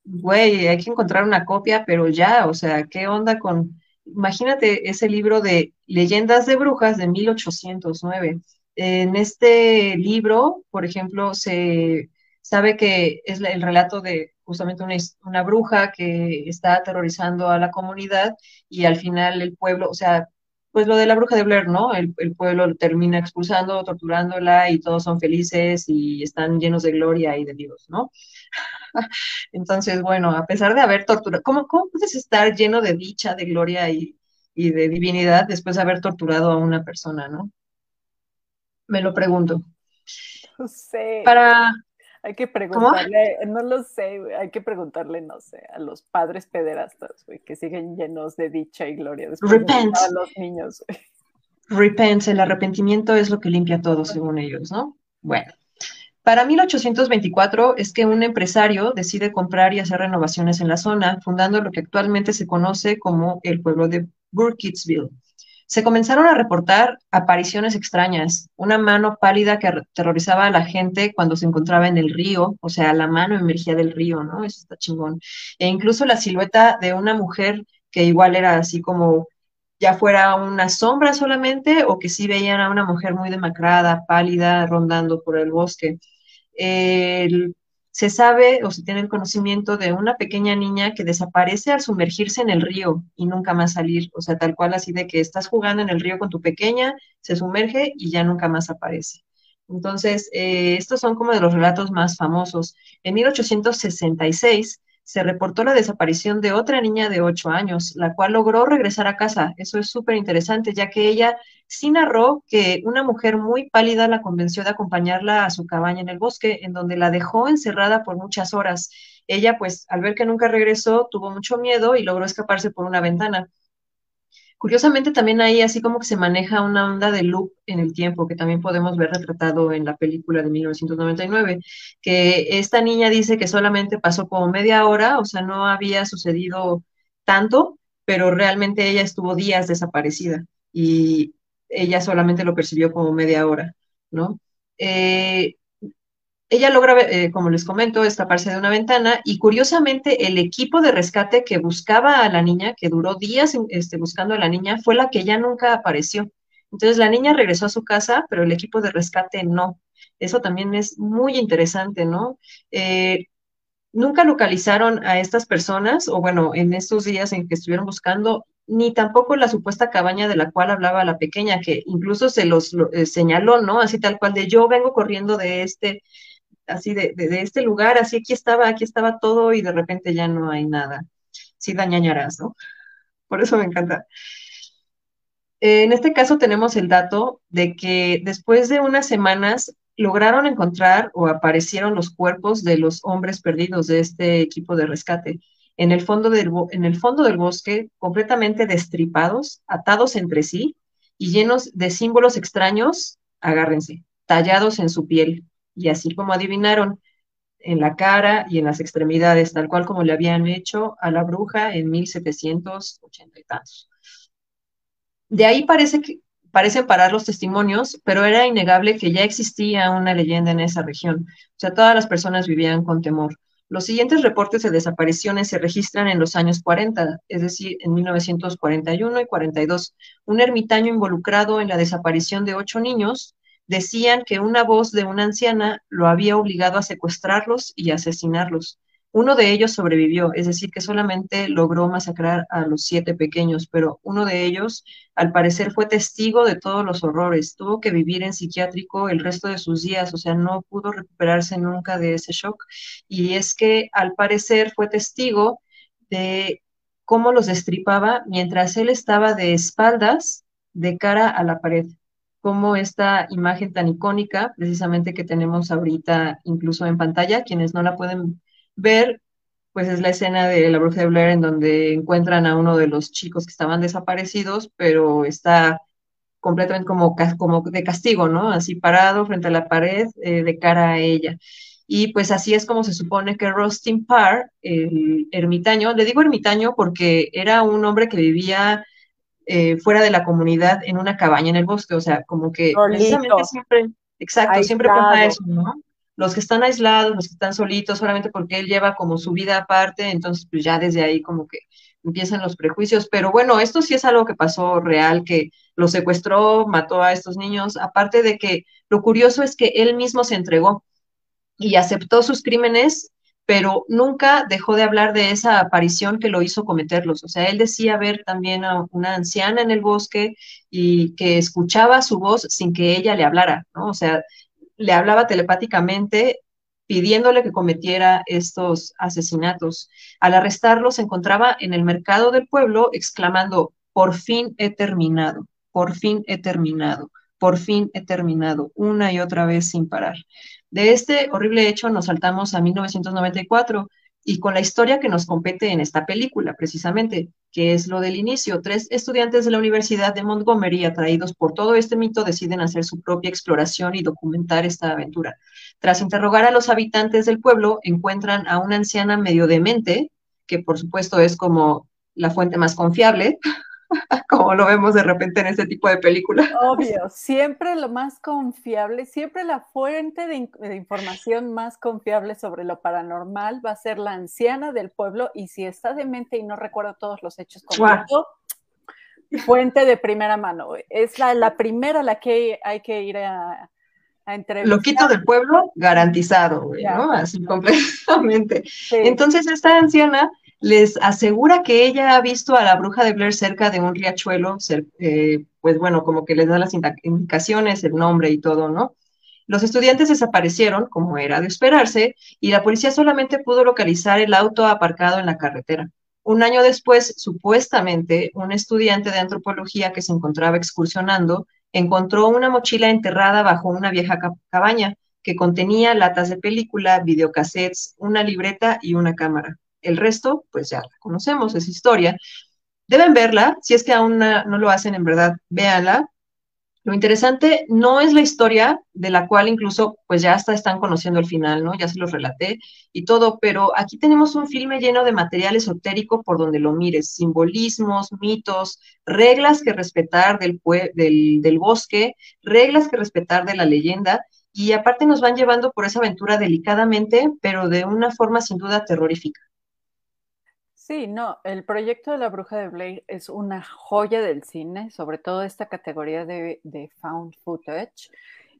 güey, hay que encontrar una copia, pero ya, o sea, ¿qué onda con imagínate ese libro de Leyendas de Brujas de 1809. En este libro, por ejemplo, se, sabe que es el relato de justamente una, bruja que está aterrorizando a la comunidad y al final el pueblo, o sea, pues lo de la bruja de Blair, ¿no? El, el pueblo termina expulsando, torturándola y todos son felices y están llenos de gloria y de Dios, ¿no? Entonces, bueno, a pesar de haber torturado, ¿cómo, ¿cómo, puedes estar lleno de dicha, de gloria y, y de divinidad después de haber torturado a una persona, ¿no? Me lo pregunto. No sé. Para, hay que preguntarle, no lo sé, hay que preguntarle, no sé, a los padres pederastas, güey, que siguen llenos de dicha y gloria después Repent. a los niños. Repent, el arrepentimiento es lo que limpia todo, según ellos, ¿no? Bueno, para 1824 es que un empresario decide comprar y hacer renovaciones en la zona, fundando lo que actualmente se conoce como el pueblo de Burkittsville se comenzaron a reportar apariciones extrañas, una mano pálida que aterrorizaba a la gente cuando se encontraba en el río, o sea, la mano emergía del río, ¿no? Eso está chingón. E incluso la silueta de una mujer que igual era así como ya fuera una sombra solamente o que sí veían a una mujer muy demacrada, pálida, rondando por el bosque. El se sabe o se tiene el conocimiento de una pequeña niña que desaparece al sumergirse en el río y nunca más salir, o sea, tal cual así de que estás jugando en el río con tu pequeña, se sumerge y ya nunca más aparece. Entonces, eh, estos son como de los relatos más famosos. En 1866 se reportó la desaparición de otra niña de 8 años, la cual logró regresar a casa. Eso es súper interesante, ya que ella sí narró que una mujer muy pálida la convenció de acompañarla a su cabaña en el bosque, en donde la dejó encerrada por muchas horas. Ella, pues, al ver que nunca regresó, tuvo mucho miedo y logró escaparse por una ventana. Curiosamente también ahí así como que se maneja una onda de loop en el tiempo, que también podemos ver retratado en la película de 1999, que esta niña dice que solamente pasó como media hora, o sea, no había sucedido tanto, pero realmente ella estuvo días desaparecida y ella solamente lo percibió como media hora, ¿no? Eh, ella logra, eh, como les comento, escaparse de una ventana y curiosamente el equipo de rescate que buscaba a la niña, que duró días este, buscando a la niña, fue la que ya nunca apareció. Entonces la niña regresó a su casa, pero el equipo de rescate no. Eso también es muy interesante, ¿no? Eh, nunca localizaron a estas personas, o bueno, en estos días en que estuvieron buscando, ni tampoco la supuesta cabaña de la cual hablaba la pequeña, que incluso se los eh, señaló, ¿no? Así tal cual de yo vengo corriendo de este así de, este lugar, así aquí estaba, aquí estaba todo y de repente ya no hay nada. Sí dañañarás, ¿no? Por eso me encanta. En este caso tenemos el dato de que después de unas semanas lograron encontrar o aparecieron los cuerpos de los hombres perdidos de este equipo de rescate en el fondo del, en el fondo del bosque, completamente destripados, atados entre sí y llenos de símbolos extraños, agárrense, tallados en su piel, y así como adivinaron en la cara y en las extremidades, tal cual como le habían hecho a la bruja en 1780 y tantos. De ahí parece que, parecen parar los testimonios, pero era innegable que ya existía una leyenda en esa región. O sea, todas las personas vivían con temor. Los siguientes reportes de desapariciones se registran en los años 40, es decir, en 1941 y 42. Un ermitaño involucrado en la desaparición de ocho niños decían que una voz de una anciana lo había obligado a secuestrarlos y asesinarlos. Uno de ellos sobrevivió, es decir, que solamente logró masacrar a los siete pequeños, pero uno de ellos, al parecer, fue testigo de todos los horrores. Tuvo que vivir en psiquiátrico el resto de sus días, o sea, no pudo recuperarse nunca de ese shock. Y es que, al parecer, fue testigo de cómo los destripaba mientras él estaba de espaldas de cara a la pared como esta imagen tan icónica, precisamente que tenemos ahorita incluso en pantalla, quienes no la pueden ver, pues es la escena de La Bruja de Blair en donde encuentran a uno de los chicos que estaban desaparecidos, pero está completamente como, como de castigo, ¿no? Así parado frente a la pared eh, de cara a ella. Y pues así es como se supone que Rustin Parr, el ermitaño, le digo ermitaño porque era un hombre que vivía eh, fuera de la comunidad en una cabaña en el bosque, o sea, como que precisamente siempre, exacto, siempre pasa eso, ¿no? Los que están aislados, los que están solitos, solamente porque él lleva como su vida aparte, entonces pues ya desde ahí como que empiezan los prejuicios, pero bueno, esto sí es algo que pasó real, que lo secuestró, mató a estos niños, aparte de que lo curioso es que él mismo se entregó, y aceptó sus crímenes, pero nunca dejó de hablar de esa aparición que lo hizo cometerlos. O sea, él decía ver también a una anciana en el bosque y que escuchaba su voz sin que ella le hablara. O sea, le hablaba telepáticamente pidiéndole que cometiera estos asesinatos. Al arrestarlo se encontraba en el mercado del pueblo exclamando, por fin he terminado, por fin he terminado, por fin he terminado, una y otra vez sin parar. De este horrible hecho nos saltamos a 1994 y con la historia que nos compete en esta película, precisamente, que es lo del inicio. Tres estudiantes de la Universidad de Montgomery, atraídos por todo este mito, deciden hacer su propia exploración y documentar esta aventura. Tras interrogar a los habitantes del pueblo, encuentran a una anciana medio demente, que por supuesto es como la fuente más confiable, como lo vemos de repente en este tipo de películas. Obvio, siempre lo más confiable, siempre la fuente de, información más confiable sobre lo paranormal va a ser la anciana del pueblo y si está demente y no recuerda todos los hechos completos, fuente de primera mano. Es la, la primera a la que hay que ir a, a entrevistar. Loquito del pueblo, garantizado, ¿no? Así completamente. Entonces esta anciana les asegura que ella ha visto a la bruja de Blair cerca de un riachuelo, eh, pues bueno, como que les da las indicaciones, el nombre y todo, ¿no? Los estudiantes desaparecieron, como era de esperarse, y la policía solamente pudo localizar el auto aparcado en la carretera. Un año después, supuestamente, un estudiante de antropología que se encontraba excursionando encontró una mochila enterrada bajo una vieja cabaña que contenía latas de película, videocassettes, una libreta y una cámara. El resto, pues ya la conocemos, es historia. Deben verla, si es que aún no lo hacen en verdad, véanla. Lo interesante no es la historia de la cual incluso pues ya hasta están conociendo el final, ¿no? Ya se los relaté y todo, pero aquí tenemos un filme lleno de material esotérico por donde lo mires, simbolismos, mitos, reglas que respetar del, del, del bosque, reglas que respetar de la leyenda y aparte nos van llevando por esa aventura delicadamente, pero de una forma sin duda terrorífica. Sí, no, el proyecto de la bruja de Blair es una joya del cine, sobre todo esta categoría de, found footage.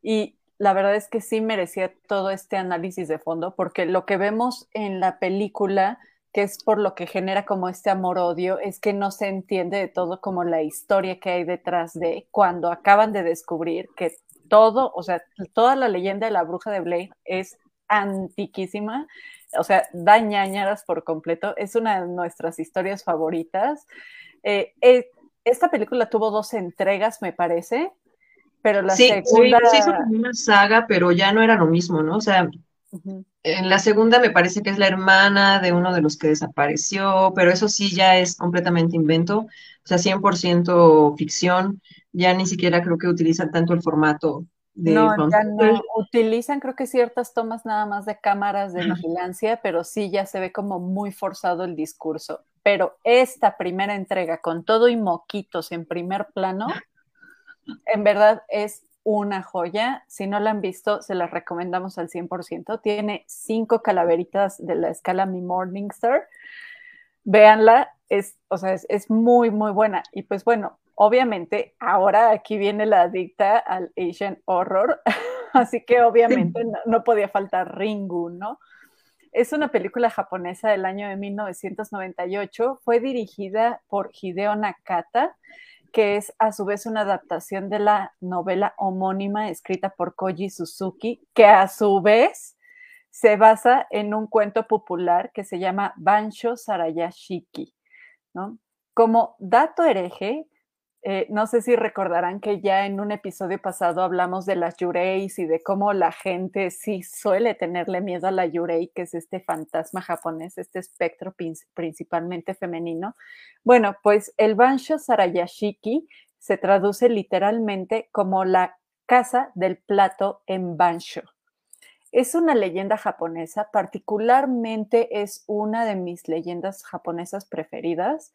Y la verdad es que sí merecía todo este análisis de fondo, porque lo que vemos en la película, que es por lo que genera como este amor-odio, es que no se entiende de todo como la historia que hay detrás de cuando acaban de descubrir que todo, o sea, toda la leyenda de la bruja de Blair es antiquísima o sea, da ñañaras por completo. Es una de nuestras historias favoritas. Eh, eh, esta película tuvo dos entregas, me parece, pero la segunda... Sí, hizo una saga, pero ya no era lo mismo, ¿no? O sea, en la segunda me parece que es la hermana de uno de los que desapareció, pero eso sí ya es completamente invento, o sea, 100% ficción, ya ni siquiera creo que utilizan tanto el formato no, ya no utilizan creo que ciertas tomas nada más de cámaras de vigilancia, pero sí ya se ve como muy forzado el discurso. Pero esta primera entrega con todo y moquitos en primer plano, en verdad es una joya. Si no la han visto, se la recomendamos al 100%. Tiene cinco calaveritas de la escala Mi Morningstar. Véanla, es, o sea, es muy, muy buena. Y pues bueno, obviamente, ahora aquí viene la adicta al Asian Horror, así que obviamente no, podía faltar Ringu, ¿no? Es una película japonesa del año de 1998, fue dirigida por Hideo Nakata, que es a su vez una adaptación de la novela homónima escrita por Koji Suzuki, que a su vez se basa en un cuento popular que se llama Bansho Sarayashiki, ¿no? Como dato hereje, eh, no sé si recordarán que ya en un episodio pasado hablamos de las yureis y de cómo la gente sí suele tenerle miedo a la yurei, que es este fantasma japonés, este espectro principalmente femenino. Bueno, pues el Bansho Sarayashiki se traduce literalmente como la casa del plato en Bansho. Es una leyenda japonesa, particularmente es una de mis leyendas japonesas preferidas.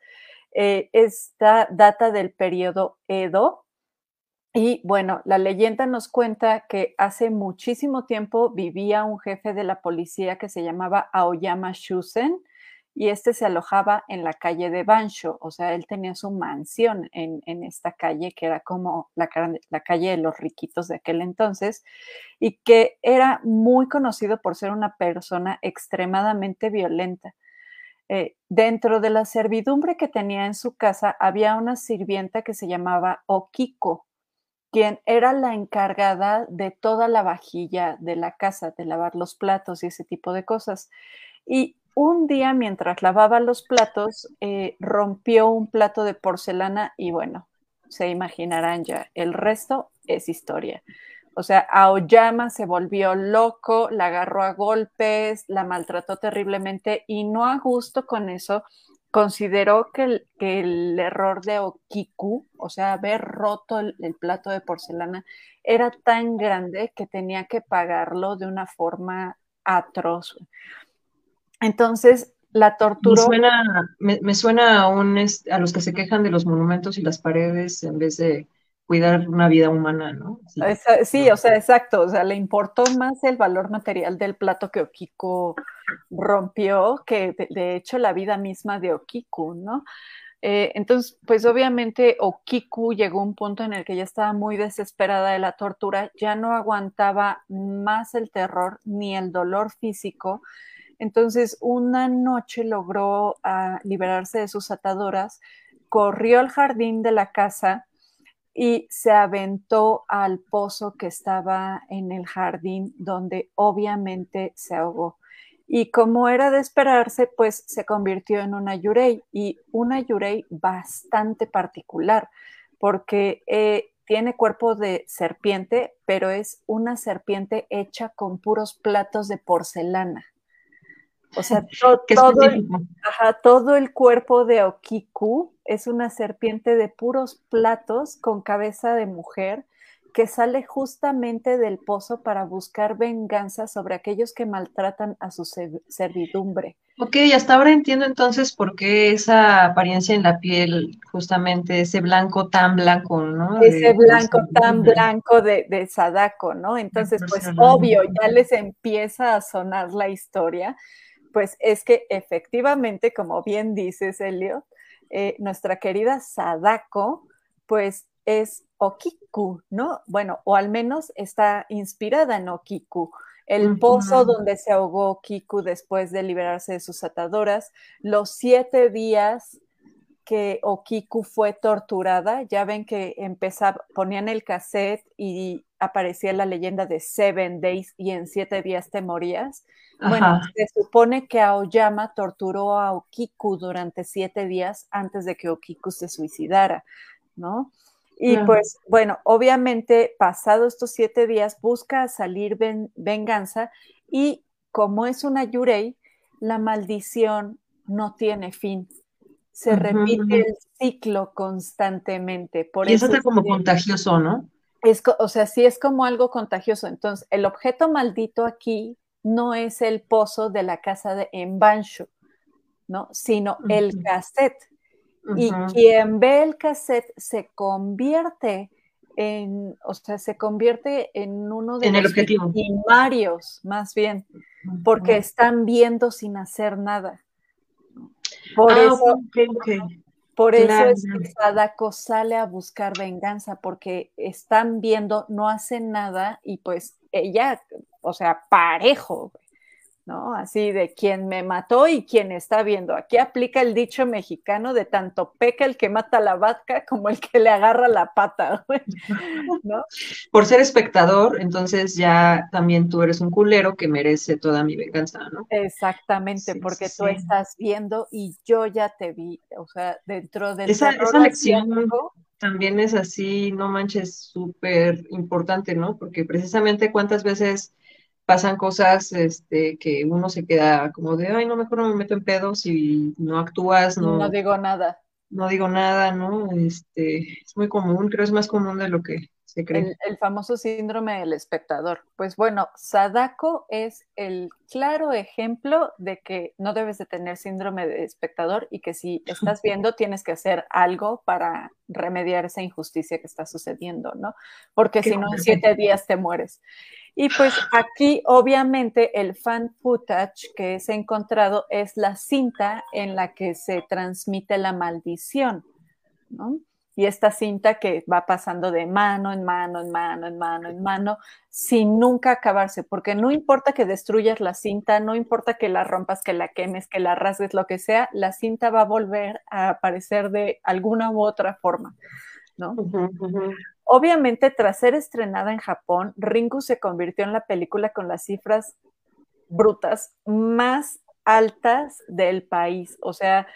Eh, esta data del periodo Edo. Y bueno, la leyenda nos cuenta que hace muchísimo tiempo vivía un jefe de la policía que se llamaba Aoyama Shusen y este se alojaba en la calle de Bancho, o sea, él tenía su mansión en, esta calle que era como la, calle de los riquitos de aquel entonces y que era muy conocido por ser una persona extremadamente violenta. Eh, dentro de la servidumbre que tenía en su casa había una sirvienta que se llamaba Okiko, quien era la encargada de toda la vajilla de la casa, de lavar los platos y ese tipo de cosas. Y un día mientras lavaba los platos, eh, rompió un plato de porcelana y bueno, se imaginarán ya, el resto es historia. O sea, Aoyama se volvió loco, la agarró a golpes, la maltrató terriblemente y no a gusto con eso, consideró que el, que el error de Okiku, o sea, haber roto el, plato de porcelana, era tan grande que tenía que pagarlo de una forma atroz. Entonces, la tortura. Me suena, me, suena a, un, a los que se quejan de los monumentos y las paredes en vez de cuidar una vida humana, ¿no? Sí, o sea, exacto. O sea, le importó más el valor material del plato que Okiko rompió que, de, hecho, la vida misma de Okiku, ¿no? Eh, entonces, pues obviamente Okiku llegó a un punto en el que ya estaba muy desesperada de la tortura, ya no aguantaba más el terror ni el dolor físico entonces, una noche logró ah, liberarse de sus ataduras, corrió al jardín de la casa y se aventó al pozo que estaba en el jardín, donde obviamente se ahogó. Y como era de esperarse, pues se convirtió en una yurei y una yurei bastante particular, porque eh, tiene cuerpo de serpiente, pero es una serpiente hecha con puros platos de porcelana. O sea, todo, el, todo el cuerpo de Okiku es una serpiente de puros platos con cabeza de mujer que sale justamente del pozo para buscar venganza sobre aquellos que maltratan a su servidumbre. Ok, hasta ahora entiendo entonces por qué esa apariencia en la piel, justamente ese blanco tan blanco, ¿no? Ese blanco tan blanco de, de Sadako, ¿no? Entonces, pues obvio, ya les empieza a sonar la historia pues es que efectivamente, como bien dices, Elliot, eh, nuestra querida Sadako, pues es Okiku, ¿no? Bueno, o al menos está inspirada en Okiku. El pozo donde se ahogó Okiku después de liberarse de sus atadoras, los siete días que Okiku fue torturada, ya ven que empezaba, ponían el cassette y aparecía la leyenda de Seven Days y en siete días te morías. Bueno, se supone que Aoyama torturó a Okiku durante siete días antes de que Okiku se suicidara, ¿no? Y pues, bueno, obviamente, pasado estos siete días, busca salir venganza y como es una Yurei, la maldición no tiene fin. Se repite el ciclo constantemente. Por y eso, es como contagioso, ¿no? Es, o sea, sí es como algo contagioso. Entonces, el objeto maldito aquí no es el pozo de la casa de Embancho, ¿no? Sino el cassette. Y quien ve el cassette se convierte en, o sea, se convierte en uno de los primarios, más bien, porque están viendo sin hacer nada. Por ah, eso, Por eso es que Sadako sale a buscar venganza, porque están viendo, no hacen nada y pues ella o sea, parejo, ¿no? Así de quien me mató y quien está viendo. Aquí aplica el dicho mexicano de tanto peca el que mata la vaca como el que le agarra la pata, ¿no? Por ser espectador, entonces ya también tú eres un culero que merece toda mi venganza, ¿no? Exactamente, porque tú estás viendo y yo ya te vi, o sea, dentro de esa, esa lección también es así, no manches, súper importante, ¿no? Porque precisamente cuántas veces pasan cosas este, que uno se queda como de, ay, no, mejor no me meto en pedos y no actúas, no, no digo nada. No digo nada, ¿no? Este, es muy común, creo es más común de lo que se cree. El, famoso síndrome del espectador. Pues bueno, Sadako es el claro ejemplo de que no debes de tener síndrome de espectador y que si estás viendo tienes que hacer algo para remediar esa injusticia que está sucediendo, ¿no? Porque si no, en siete días te mueres. Y pues aquí obviamente el fan footage que es encontrado es la cinta en la que se transmite la maldición, ¿no? Y esta cinta que va pasando de mano en mano, en mano, en mano, en mano, sin nunca acabarse, porque no importa que destruyas la cinta, no importa que la rompas, que la quemes, que la rasgues, lo que sea, la cinta va a volver a aparecer de alguna u otra forma, ¿no? Obviamente, tras ser estrenada en Japón, Ringu se convirtió en la película con las cifras brutas más altas del país. O sea,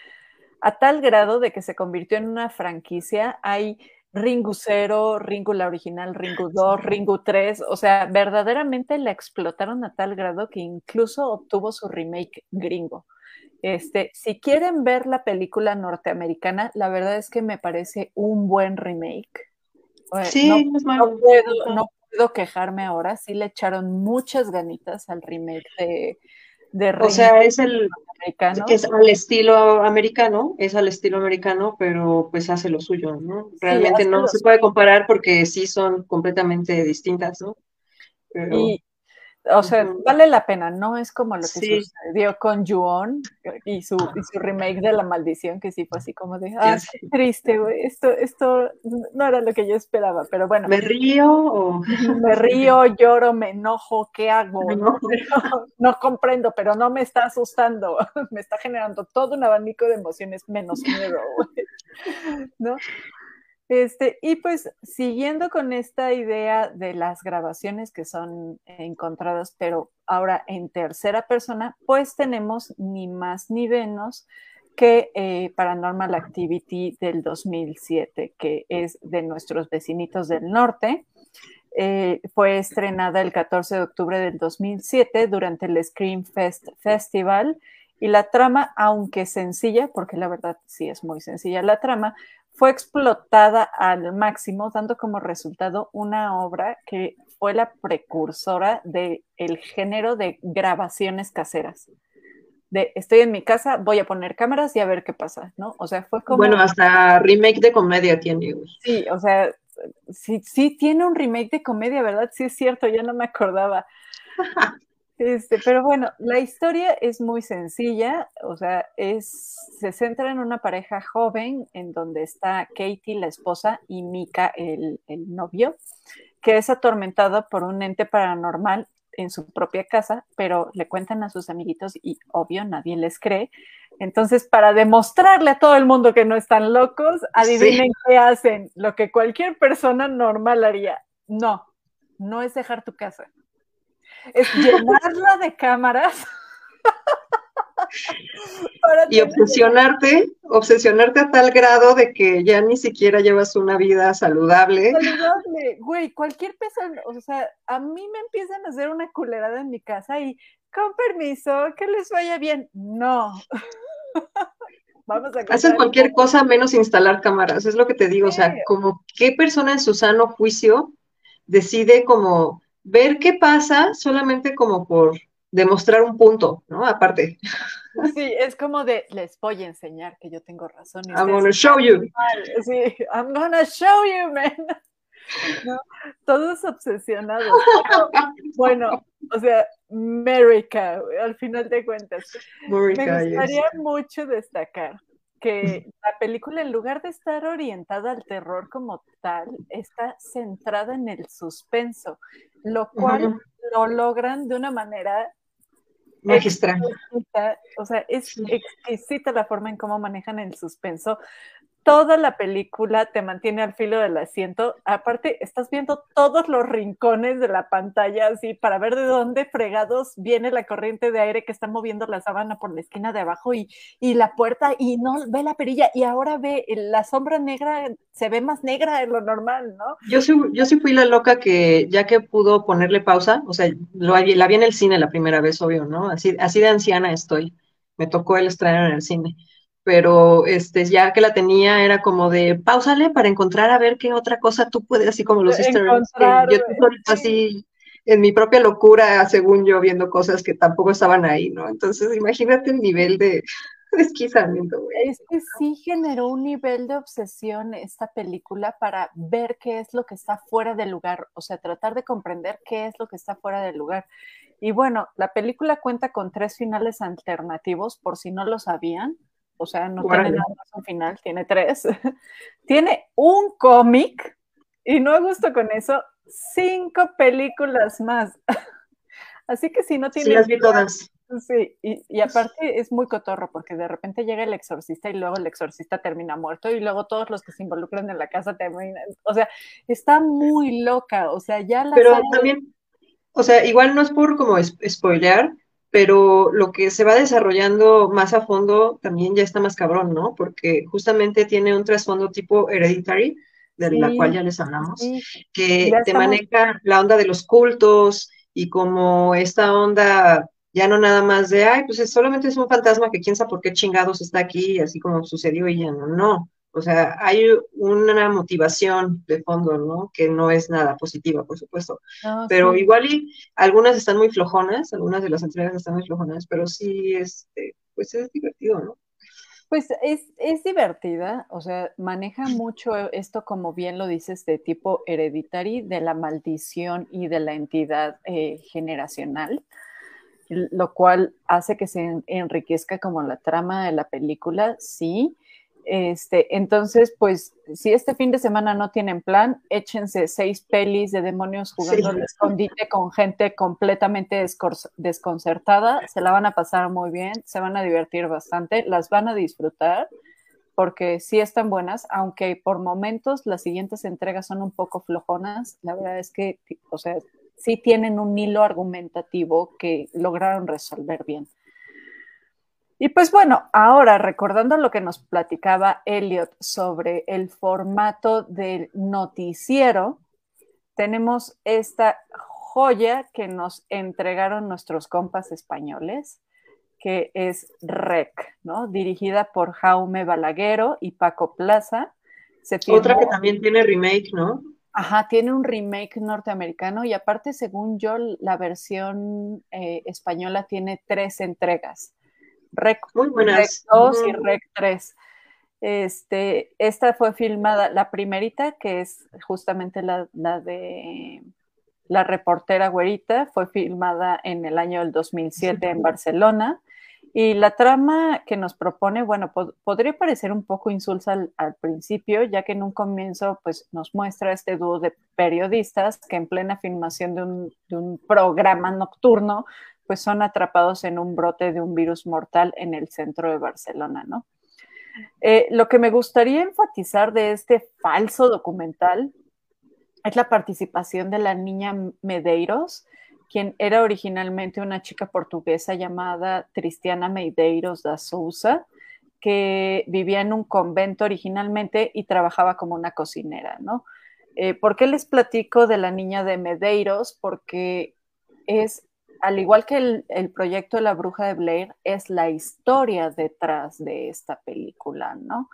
a tal grado de que se convirtió en una franquicia. Hay Ringu 0, Ringu la original, Ringu 2, Ringu 3. O sea, verdaderamente la explotaron a tal grado que incluso obtuvo su remake gringo. Este, si quieren ver la película norteamericana, la verdad es que me parece un buen remake. Sí, no, puedo, quejarme ahora, sí le echaron muchas ganitas al remake de, de O sea, es el es al estilo americano, es al estilo americano, pero pues hace lo suyo, ¿no? Realmente no se puede comparar porque sí son completamente distintas, ¿no? O sea, vale la pena, no es como lo que sucedió con Juon y su, su remake de La Maldición, que sí fue así como de, ah, qué triste, güey, esto, esto no era lo que yo esperaba, pero bueno. ¿Me río o...? Me río, lloro, me enojo, ¿qué hago? No, comprendo, pero no me está asustando, me está generando todo un abanico de emociones menos miedo, ¿no? Este, y pues siguiendo con esta idea de las grabaciones que son encontradas, pero ahora en tercera persona, pues tenemos ni más ni menos que eh, Paranormal Activity del 2007, que es de nuestros vecinitos del norte. Eh, fue estrenada el 14 de octubre del 2007 durante el Scream Fest Festival y la trama, aunque sencilla, porque la verdad sí es muy sencilla la trama, fue explotada al máximo, dando como resultado una obra que fue la precursora del género de grabaciones caseras. De estoy en mi casa, voy a poner cámaras y a ver qué pasa, ¿no? O sea, fue como. Bueno, hasta remake de comedia tiene. Sí, o sea, sí, sí tiene un remake de comedia, ¿verdad? Sí es cierto, ya no me acordaba. Este, pero bueno, la historia es muy sencilla, o sea, es, se centra en una pareja joven en donde está Katie, la esposa, y Mika, el, el novio, que es atormentado por un ente paranormal en su propia casa, pero le cuentan a sus amiguitos y obvio nadie les cree. Entonces, para demostrarle a todo el mundo que no están locos, adivinen qué hacen, lo que cualquier persona normal haría. No, no es dejar tu casa es llenarla de cámaras. y obsesionarte, obsesionarte a tal grado de que ya ni siquiera llevas una vida saludable. Saludable, güey, cualquier persona, o sea, a mí me empiezan a hacer una culerada en mi casa y con permiso, que les vaya bien. No. Vamos a Hacen cualquier cosa menos instalar cámaras, es lo que te digo, o sea, como qué persona en su sano juicio decide como ver qué pasa solamente como por demostrar un punto, ¿no? Aparte. Sí, es como de, les voy a enseñar que yo tengo razón. I'm gonna show you. Sí, I'm gonna show you, man. Todos obsesionados. bueno, o sea, America, al final de cuentas. Me gustaría mucho destacar que la película, en lugar de estar orientada al terror como tal, está centrada en el suspenso, lo cual lo logran de una manera magistral. O sea, es exquisita la forma en cómo manejan el suspenso toda la película te mantiene al filo del asiento. Aparte, estás viendo todos los rincones de la pantalla así para ver de dónde fregados viene la corriente de aire que está moviendo la sábana por la esquina de abajo y, la puerta y no ve la perilla y ahora ve la sombra negra, se ve más negra de lo normal, ¿no? Yo sí, yo sí fui la loca que ya que pudo ponerle pausa, o sea, lo, la vi en el cine la primera vez, obvio, ¿no? Así, así de anciana estoy. Me tocó el estreno en el cine pero este, ya que la tenía era como de pausale para encontrar a ver qué otra cosa tú puedes, así como los easter yo así en mi propia locura, según yo, viendo cosas que tampoco estaban ahí, ¿no? Entonces, imagínate el nivel de... desquizamiento, güey. Es que sí generó un nivel de obsesión esta película para ver qué es lo que está fuera del lugar, o sea, tratar de comprender qué es lo que está fuera del lugar. Y bueno, la película cuenta con tres finales alternativos, por si no lo sabían. O sea, no tiene nada más un final, tiene tres. tiene un cómic, y no gusto con eso, cinco películas más. Así que si no tiene... Sí, las vi todas. Sí, y, aparte es muy cotorro porque de repente llega el exorcista y luego el exorcista termina muerto y luego todos los que se involucran en la casa terminan. O sea, está muy loca. O sea, ya la. Pero también, o sea, igual no es por como spoilear, pero lo que se va desarrollando más a fondo también ya está más cabrón, ¿no? Porque justamente tiene un trasfondo tipo hereditary, de la cual ya les hablamos, que te maneja la onda de los cultos y como esta onda ya no nada más de, ay, pues solamente es un fantasma que quién sabe por qué chingados está aquí, así como sucedió y ya no, no. O sea, hay una motivación de fondo, ¿no? Que no es nada positiva, por supuesto. pero igual y algunas están muy flojonas, algunas de las entregas están muy flojonas, pero sí, este, pues es divertido, ¿no? Pues es, es divertida, o sea, maneja mucho esto, como bien lo dices, de tipo hereditary, de la maldición y de la entidad eh, generacional lo cual hace que se enriquezca como la trama de la película, sí. Este, entonces, pues, si este fin de semana no tienen plan, échense seis pelis de demonios jugando al escondite con gente completamente desconcertada, se la van a pasar muy bien, se van a divertir bastante, las van a disfrutar, porque sí están buenas, aunque por momentos las siguientes entregas son un poco flojonas, la verdad es que, o sea, sí tienen un hilo argumentativo que lograron resolver bien. Y pues bueno, ahora recordando lo que nos platicaba Elliot sobre el formato del noticiero, tenemos esta joya que nos entregaron nuestros compas españoles, que es REC, ¿no? Dirigida por Jaume Balaguero y Paco Plaza. Otra que también tiene remake, ¿no? Ajá, tiene un remake norteamericano y aparte, según yo, la versión eh, española tiene tres entregas. Rec, Muy buenas. 2 y Rec 3. Este, esta fue filmada, la primerita, que es justamente la, la de la reportera güerita, fue filmada en el año del 2007 en Barcelona. Y la trama que nos propone, bueno, podría parecer un poco insulsa al, principio, ya que en un comienzo pues, nos muestra este dúo de periodistas que en plena filmación de un, de un, programa nocturno, pues son atrapados en un brote de un virus mortal en el centro de Barcelona, ¿no? Eh, lo que me gustaría enfatizar de este falso documental es la participación de la niña Medeiros, quien era originalmente una chica portuguesa llamada Cristiana Medeiros da Souza, que vivía en un convento originalmente y trabajaba como una cocinera, ¿no? Eh, ¿Por qué les platico de la niña de Medeiros? Porque es, al igual que el, proyecto de la bruja de Blair, es la historia detrás de esta película, ¿no?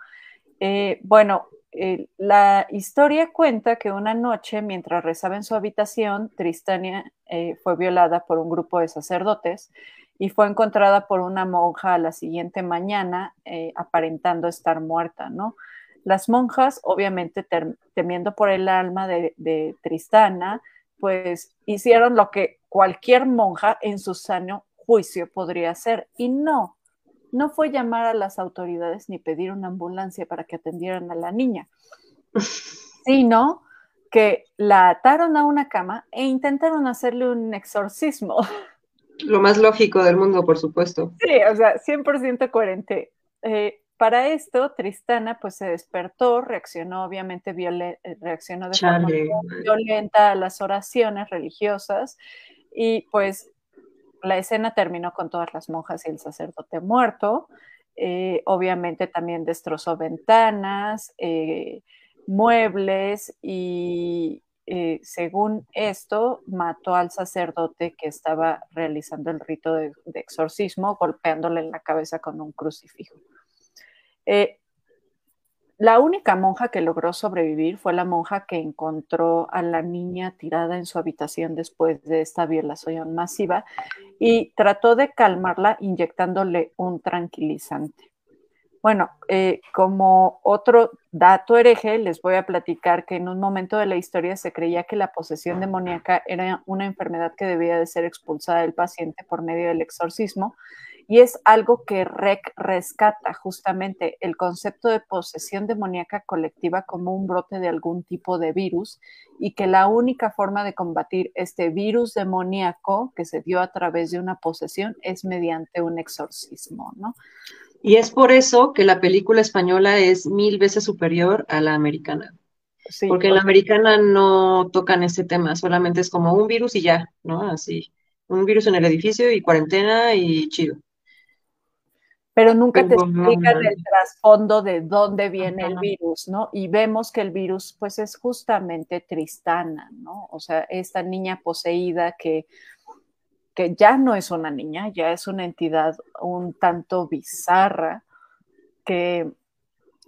Eh, bueno, eh, la historia cuenta que una noche, mientras rezaba en su habitación, Tristania eh, fue violada por un grupo de sacerdotes y fue encontrada por una monja la siguiente mañana, aparentando estar muerta, ¿no? Las monjas, obviamente temiendo por el alma de Tristana, pues hicieron lo que cualquier monja en su sano juicio podría hacer, y no, no fue llamar a las autoridades ni pedir una ambulancia para que atendieran a la niña, sino que la ataron a una cama e intentaron hacerle un exorcismo. Lo más lógico del mundo, por supuesto. Sí, o sea, 100% coherente. Eh, para esto, Tristana pues se despertó, reaccionó obviamente eh, reaccionó de forma violenta a las oraciones religiosas y pues la escena terminó con todas las monjas y el sacerdote muerto. Eh, obviamente también destrozó ventanas, eh, muebles y eh, según esto mató al sacerdote que estaba realizando el rito de, exorcismo golpeándole en la cabeza con un crucifijo. La única monja que logró sobrevivir fue la monja que encontró a la niña tirada en su habitación después de esta violación masiva y trató de calmarla inyectándole un tranquilizante. Bueno, eh, como otro dato hereje, les voy a platicar que en un momento de la historia se creía que la posesión demoníaca era una enfermedad que debía de ser expulsada del paciente por medio del exorcismo, y es algo que REC rescata justamente el concepto de posesión demoníaca colectiva como un brote de algún tipo de virus y que la única forma de combatir este virus demoníaco que se dio a través de una posesión es mediante un exorcismo, ¿no? Y es por eso que la película española es mil veces superior a la americana. porque en la americana no tocan ese tema, solamente es como un virus y ya, ¿no? Así, un virus en el edificio y cuarentena y chido pero nunca te explican el trasfondo de dónde viene el virus, ¿no? Y vemos que el virus, pues, es justamente Tristana, ¿no? O sea, esta niña poseída que, que ya no es una niña, ya es una entidad un tanto bizarra, que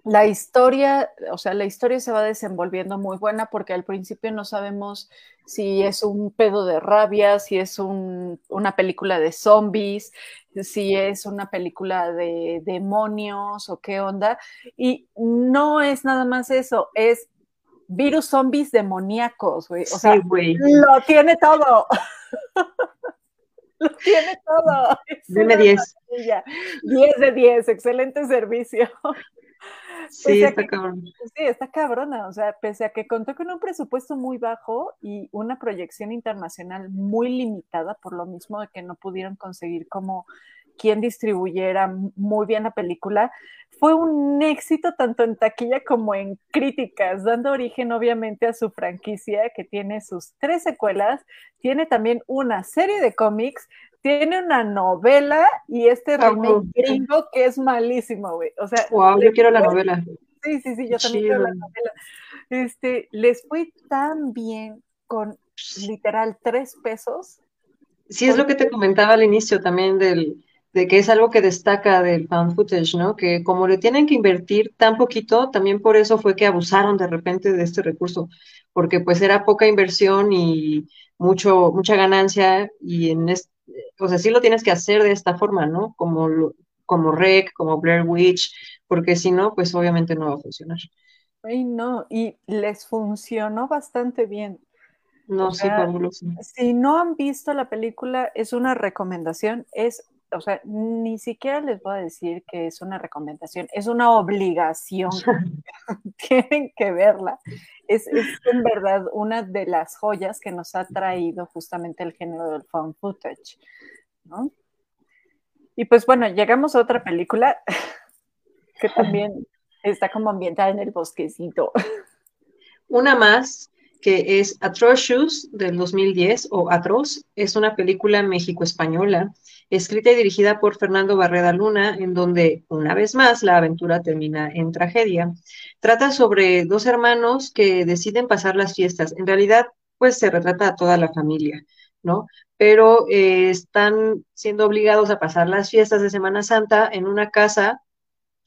la historia, o sea, la historia se va desenvolviendo muy buena porque al principio no sabemos si es un pedo de rabia, si es una película de zombies, si es una película de demonios o qué onda. Y no es nada más eso, es virus zombies demoníacos, güey. O sea, lo tiene todo. lo tiene todo. Deme 10. 10 de 10, excelente servicio. Sí, está cabrón. Sí, está cabrona. O sea, pese a que contó con un presupuesto muy bajo y una proyección internacional muy limitada, por lo mismo de que no pudieron conseguir como quien distribuyera muy bien la película, fue un éxito tanto en taquilla como en críticas, dando origen obviamente a su franquicia que tiene sus tres secuelas, tiene también una serie de cómics, tiene una novela y este remake gringo que es malísimo, güey. O sea, wow, yo quiero la novela. Sí, sí, sí, yo también quiero la novela. Este, les fue tan bien con literal tres pesos. Sí, es lo que te comentaba al inicio también del, de que es algo que destaca del found footage, ¿no? Que como le tienen que invertir tan poquito, también por eso fue que abusaron de repente de este recurso, porque pues era poca inversión y mucho, mucha ganancia y en este, o sea, sí lo tienes que hacer de esta forma, ¿no? Como, como Rec, como Blair Witch, porque si no, pues obviamente no va a funcionar. Ay, no, y les funcionó bastante bien. No, sí, fabuloso. Si no han visto la película, es una recomendación, es, o sea, ni siquiera les voy a decir que es una recomendación, es una obligación. Tienen que verla es, en verdad una de las joyas que nos ha traído justamente el género del found footage, ¿no? Y pues bueno, llegamos a otra película que también está como ambientada en el bosquecito. Una más que es Atrocious del 2010 o Atroz, es una película México-española, escrita y dirigida por Fernando Barreda Luna, en donde una vez más la aventura termina en tragedia. Trata sobre dos hermanos que deciden pasar las fiestas. En realidad, pues se retrata a toda la familia, ¿no? Pero eh, están siendo obligados a pasar las fiestas de Semana Santa en una casa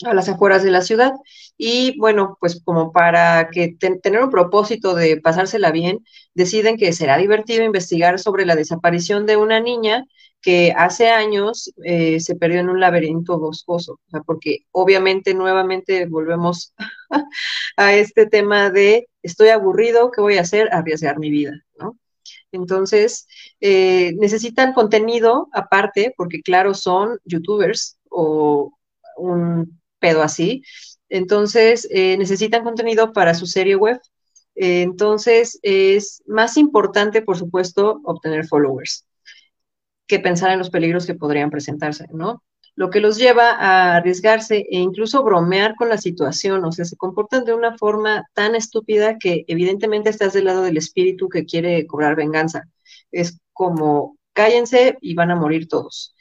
a las afueras de la ciudad. Y bueno, pues como para que tener un propósito de pasársela bien, deciden que será divertido investigar sobre la desaparición de una niña que hace años eh, se perdió en un laberinto boscoso, porque obviamente nuevamente volvemos a este tema de estoy aburrido, ¿qué voy a hacer? Arriesgar mi vida, ¿no? Entonces, eh, necesitan contenido aparte, porque claro, son youtubers o un pedo así. Entonces, eh, necesitan contenido para su serie web. Eh, entonces, es más importante, por supuesto, obtener followers que pensar en los peligros que podrían presentarse, ¿no? Lo que los lleva a arriesgarse e incluso bromear con la situación, o sea, se comportan de una forma tan estúpida que evidentemente estás del lado del espíritu que quiere cobrar venganza. Es como, cállense y van a morir todos.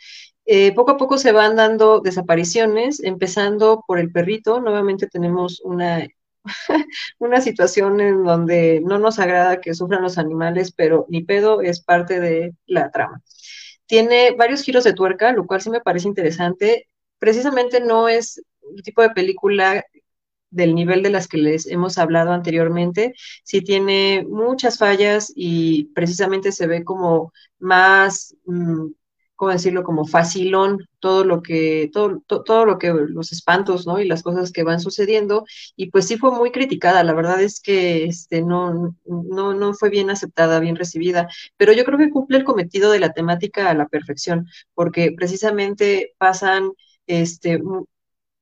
Eh, poco a poco se van dando desapariciones, empezando por el perrito. Nuevamente tenemos una, una situación en donde no nos agrada que sufran los animales, pero ni pedo es parte de la trama. Tiene varios giros de tuerca, lo cual sí me parece interesante. Precisamente no es el tipo de película del nivel de las que les hemos hablado anteriormente, sí tiene muchas fallas y precisamente se ve como más, mm, ¿cómo decirlo? Como facilón todo lo que, todo, todo lo que, los espantos, ¿no? Y las cosas que van sucediendo. Y pues sí fue muy criticada, la verdad es que este, no, no, no fue bien aceptada, bien recibida, pero yo creo que cumple el cometido de la temática a la perfección, porque precisamente pasan, este,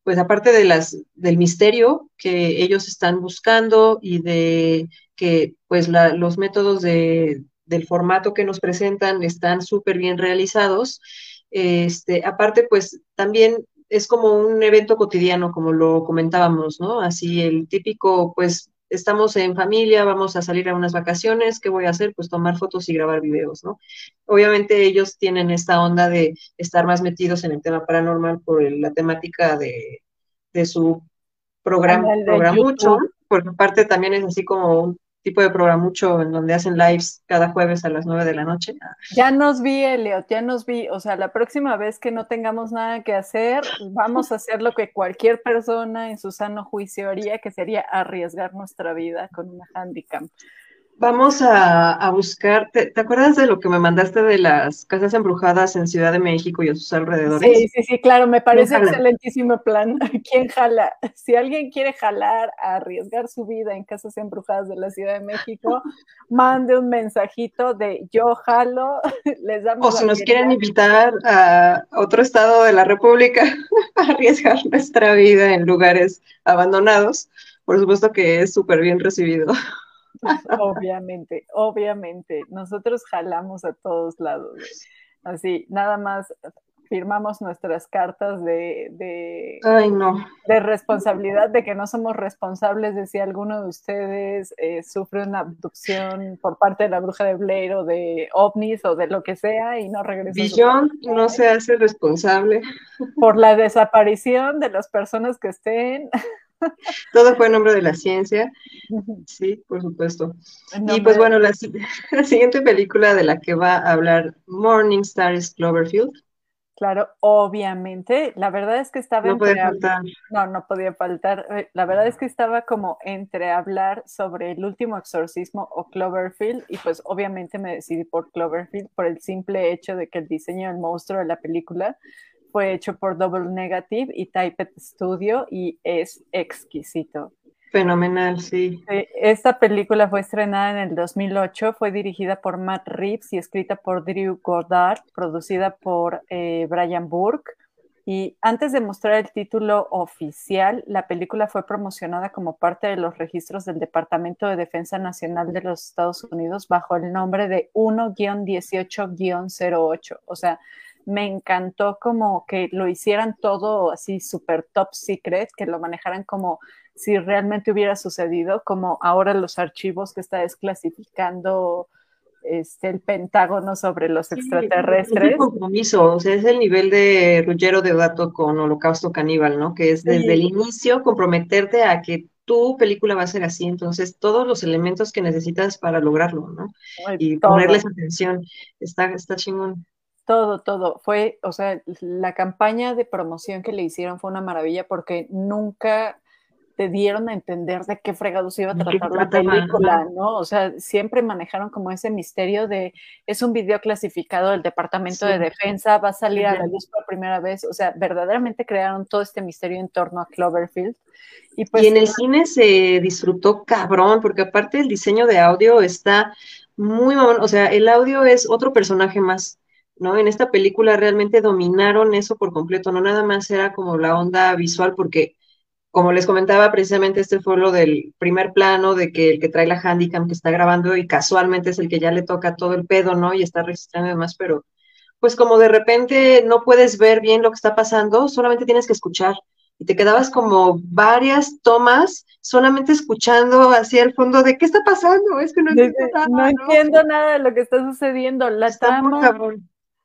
pues aparte de las, del misterio que ellos están buscando y de que pues los métodos de, del formato que nos presentan están súper bien realizados. Este, aparte, pues también es como un evento cotidiano, como lo comentábamos, ¿no? Así el típico, pues estamos en familia, vamos a salir a unas vacaciones, ¿qué voy a hacer? Pues tomar fotos y grabar videos, ¿no? Obviamente ellos tienen esta onda de estar más metidos en el tema paranormal por la temática de, de su programa, mucho, porque aparte también es así como un tipo de mucho en donde hacen lives cada jueves a las nueve de la noche. Ya nos vi, Elliot, ya nos vi. O sea, la próxima vez que no tengamos nada que hacer, vamos a hacer lo que cualquier persona en su sano juicio haría, que sería arriesgar nuestra vida con una handicap. Vamos a, buscar, ¿te, acuerdas de lo que me mandaste de las casas embrujadas en Ciudad de México y a sus alrededores? Sí, sí, sí, claro, me parece excelentísimo plan. ¿Quién jala? Si alguien quiere jalar a arriesgar su vida en casas embrujadas de la Ciudad de México, mande un mensajito de yo jalo, les damos. O si nos quieren invitar a otro estado de la República a arriesgar nuestra vida en lugares abandonados, por supuesto que es súper bien recibido. Obviamente, obviamente. Nosotros jalamos a todos lados. Así, nada más firmamos nuestras cartas de, de, de, responsabilidad, de que no somos responsables de si alguno de ustedes eh, sufre una abducción por parte de la bruja de Blair o de ovnis o de lo que sea y no regresa. Billón no se hace responsable. Por la desaparición de las personas que estén. Todo fue en nombre de la ciencia. Sí, por supuesto. Y pues bueno, la, siguiente película de la que va a hablar Morning Star es Cloverfield. Claro, obviamente. La verdad es que estaba no entre faltar. No, no podía faltar. Eh, la verdad es que estaba como entre hablar sobre el último exorcismo o Cloverfield y pues obviamente me decidí por Cloverfield por el simple hecho de que el diseño del monstruo de la película fue hecho por Double Negative y Typed Studio y es exquisito. Fenomenal, sí. Esta película fue estrenada en el 2008, fue dirigida por Matt Reeves y escrita por Drew Goddard, producida por eh, Brian Burke. Y antes de mostrar el título oficial, la película fue promocionada como parte de los registros del Departamento de Defensa Nacional de los Estados Unidos bajo el nombre de 1-18-08. O sea, me encantó como que lo hicieran todo así súper top secret, que lo manejaran como si realmente hubiera sucedido, como ahora los archivos que está desclasificando este, el Pentágono sobre los extraterrestres. Es compromiso, o sea, es el nivel de Ruggiero de Dato con Holocausto Caníbal, ¿no? Que es desde el inicio comprometerte a que tu película va a ser así, entonces todos los elementos que necesitas para lograrlo, ¿no? y ponerles atención, está, está chingón. Todo, todo. Fue, o sea, la campaña de promoción que le hicieron fue una maravilla porque nunca te dieron a entender de qué fregados iba a tratar la película, ¿no? O sea, siempre manejaron como ese misterio de es un video clasificado del Departamento de Defensa, va a salir a la luz por primera vez. O sea, verdaderamente crearon todo este misterio en torno a Cloverfield. Y, pues, y en el cine se disfrutó cabrón, porque aparte el diseño de audio está muy, o sea, el audio es otro personaje más ¿no? En esta película realmente dominaron eso por completo, no nada más era como la onda visual, porque como les comentaba, precisamente este fue lo del primer plano, de que el que trae la handicam que está grabando y casualmente es el que ya le toca todo el pedo, ¿no? Y está registrando y demás, pero pues como de repente no puedes ver bien lo que está pasando, solamente tienes que escuchar. Y te quedabas como varias tomas solamente escuchando hacia el fondo de qué está pasando. Es que no entiendo nada. No, entiendo nada de lo que está sucediendo. La está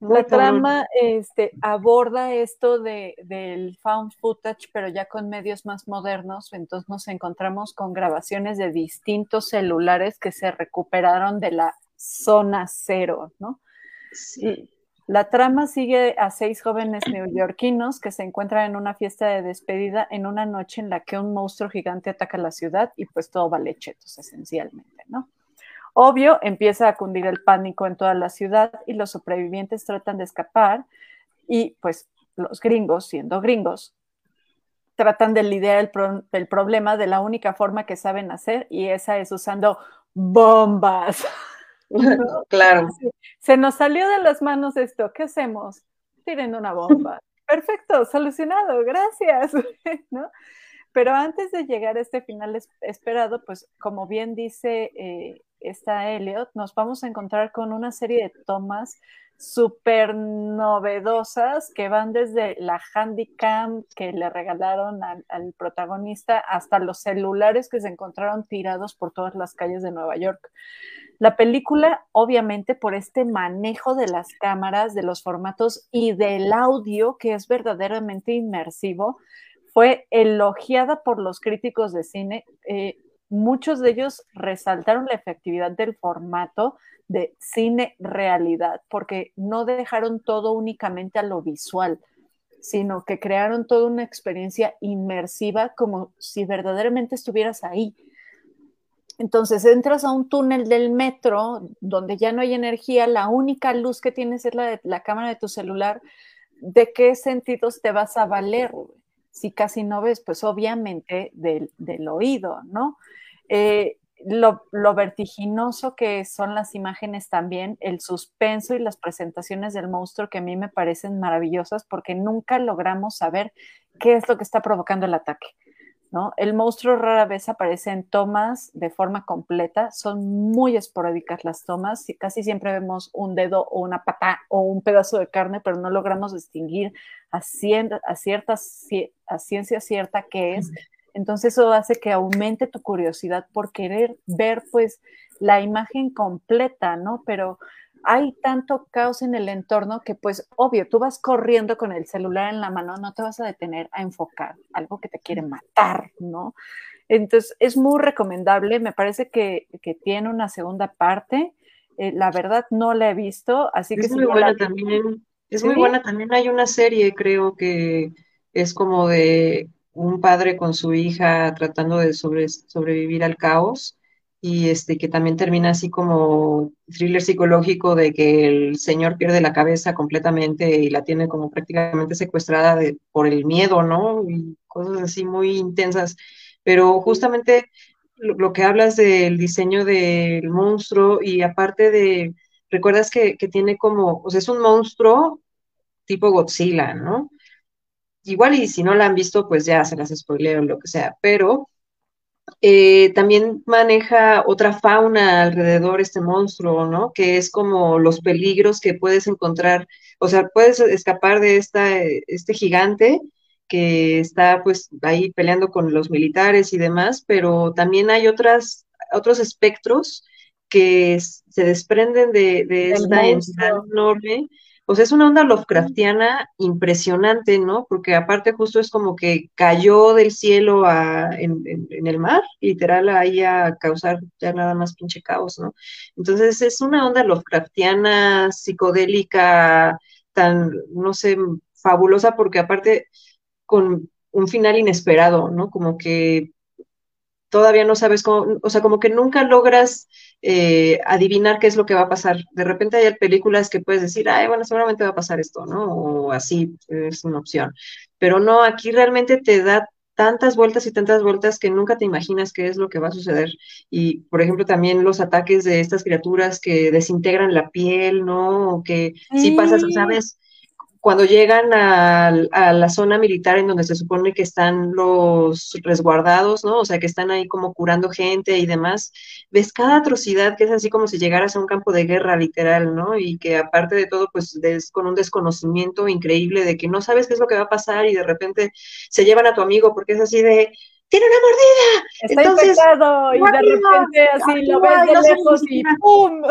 la trama este, aborda esto de, del found footage, pero ya con medios más modernos. Entonces nos encontramos con grabaciones de distintos celulares que se recuperaron de la zona cero, ¿no? Sí. La trama sigue a seis jóvenes neoyorquinos que se encuentran en una fiesta de despedida en una noche en la que un monstruo gigante ataca la ciudad y pues todo vale chetos esencialmente, ¿no? Obvio, empieza a cundir el pánico en toda la ciudad y los sobrevivientes tratan de escapar y pues los gringos, siendo gringos, tratan de lidiar el, problema de la única forma que saben hacer y esa es usando bombas. Claro. Se nos salió de las manos esto, ¿qué hacemos? Tiren una bomba. Perfecto, solucionado, gracias. Pero antes de llegar a este final esperado, pues como bien dice eh, esta Elliot, nos vamos a encontrar con una serie de tomas súper novedosas que van desde la handycam que le regalaron al, al, protagonista hasta los celulares que se encontraron tirados por todas las calles de Nueva York. La película, obviamente, por este manejo de las cámaras, de los formatos y del audio, que es verdaderamente inmersivo, fue elogiada por los críticos de cine. Eh, muchos de ellos resaltaron la efectividad del formato de cine realidad, porque no dejaron todo únicamente a lo visual, sino que crearon toda una experiencia inmersiva como si verdaderamente estuvieras ahí. Entonces entras a un túnel del metro donde ya no hay energía, la única luz que tienes es la de la cámara de tu celular. ¿De qué sentidos te vas a valer? Si casi no ves, pues obviamente del, del oído, ¿no? Eh, lo, vertiginoso que son las imágenes también, el suspenso y las presentaciones del monstruo que a mí me parecen maravillosas porque nunca logramos saber qué es lo que está provocando el ataque. ¿no? El monstruo rara vez aparece en tomas de forma completa, son muy esporádicas las tomas, casi siempre vemos un dedo o una pata o un pedazo de carne, pero no logramos distinguir a, cierta, a ciencia cierta qué es. Entonces eso hace que aumente tu curiosidad por querer ver pues la imagen completa, ¿no? Pero hay tanto caos en el entorno que pues obvio, tú vas corriendo con el celular en la mano, no te vas a detener a enfocar algo que te quiere matar, ¿no? Entonces es muy recomendable, me parece que, tiene una segunda parte, eh, la verdad no la he visto, así que... Es muy buena también, es muy buena también, hay una serie creo que es como de un padre con su hija tratando de sobrevivir al caos y este que también termina así como thriller psicológico de que el señor pierde la cabeza completamente y la tiene como prácticamente secuestrada por el miedo, ¿no? Y cosas así muy intensas. Pero justamente lo, que hablas del diseño del monstruo y aparte de, recuerdas que, que tiene como, o sea, es un monstruo tipo Godzilla, ¿no? Igual y si no la han visto, pues ya se las spoileo o lo que sea, pero eh, también maneja otra fauna alrededor este monstruo, ¿no? Que es como los peligros que puedes encontrar, o sea, puedes escapar de esta, este gigante que está pues ahí peleando con los militares y demás, pero también hay otras, otros espectros que se desprenden de, de esta entidad enorme o sea, es una onda Lovecraftiana impresionante, ¿no? Porque aparte justo es como que cayó del cielo en, el mar, literal, ahí a causar ya nada más pinche caos, ¿no? Entonces es una onda Lovecraftiana, psicodélica, tan, no sé, fabulosa, porque aparte con un final inesperado, ¿no? Como que todavía no sabes cómo, o sea, como que nunca logras eh, adivinar qué es lo que va a pasar. De repente hay películas que puedes decir, ay, bueno, seguramente va a pasar esto, ¿no? O así es una opción. Pero no, aquí realmente te da tantas vueltas y tantas vueltas que nunca te imaginas qué es lo que va a suceder. Y, por ejemplo, también los ataques de estas criaturas que desintegran la piel, ¿no? O que si pasas, ¿sabes? Cuando llegan a, la zona militar en donde se supone que están los resguardados, ¿no? O sea, que están ahí como curando gente y demás, ves cada atrocidad que es así como si llegaras a un campo de guerra literal, ¿no? Y que aparte de todo, pues es con un desconocimiento increíble de que no sabes qué es lo que va a pasar y de repente se llevan a tu amigo porque es así de, tiene una mordida. Está Entonces, y de repente así lo ves de lejos y ¡pum!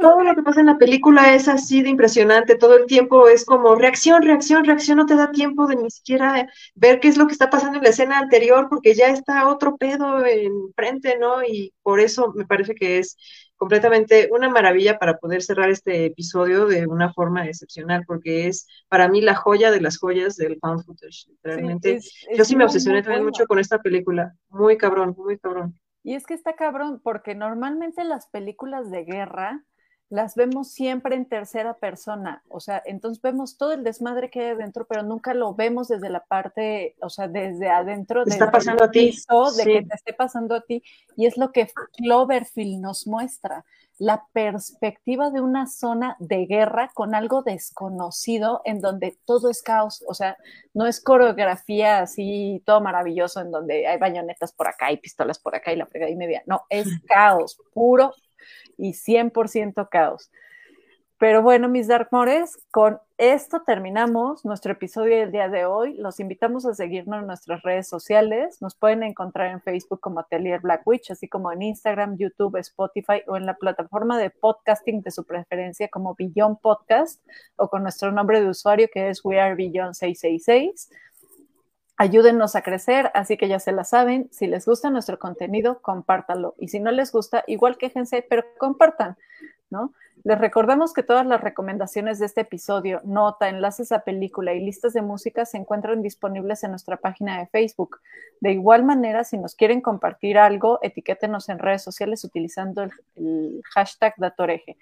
Todo lo que pasa en la película es así de impresionante, todo el tiempo es como reacción, reacción, reacción, no te da tiempo de ni siquiera ver qué es lo que está pasando en la escena anterior porque ya está otro pedo enfrente, ¿no? Y por eso me parece que es completamente una maravilla para poder cerrar este episodio de una forma excepcional, porque es para mí la joya de las joyas del found footage. Realmente, yo sí me obsesioné también mucho con esta película. Muy cabrón, muy cabrón. Y es que está cabrón, porque normalmente las películas de guerra las vemos siempre en tercera persona, o sea, entonces vemos todo el desmadre que hay adentro, pero nunca lo vemos desde la parte, o sea, desde adentro, está pasando a ti, de que te esté pasando a ti, y es lo que Cloverfield nos muestra, la perspectiva de una zona de guerra con algo desconocido en donde todo es caos, o sea, no es coreografía así todo maravilloso en donde hay bañonetas por acá y pistolas por acá y la fregada y media, no, es caos, puro y 100% caos. Pero bueno, mis Darkmores, con esto terminamos nuestro episodio del día de hoy. Los invitamos a seguirnos en nuestras redes sociales. Nos pueden encontrar en Facebook como Atelier Black Witch, así como en Instagram, YouTube, Spotify o en la plataforma de podcasting de su preferencia como Beyond Podcast o con nuestro nombre de usuario que es We Are Beyond 666. Ayúdennos a crecer, así que ya se la saben. Si les gusta nuestro contenido, compártanlo. Y si no les gusta, igual quéjense, pero compartan, ¿no? Les recordamos que todas las recomendaciones de este episodio, nota, enlaces a película y listas de música se encuentran disponibles en nuestra página de Facebook. De igual manera, si nos quieren compartir algo, etiquétenos en redes sociales utilizando el, el hashtag Datoreje.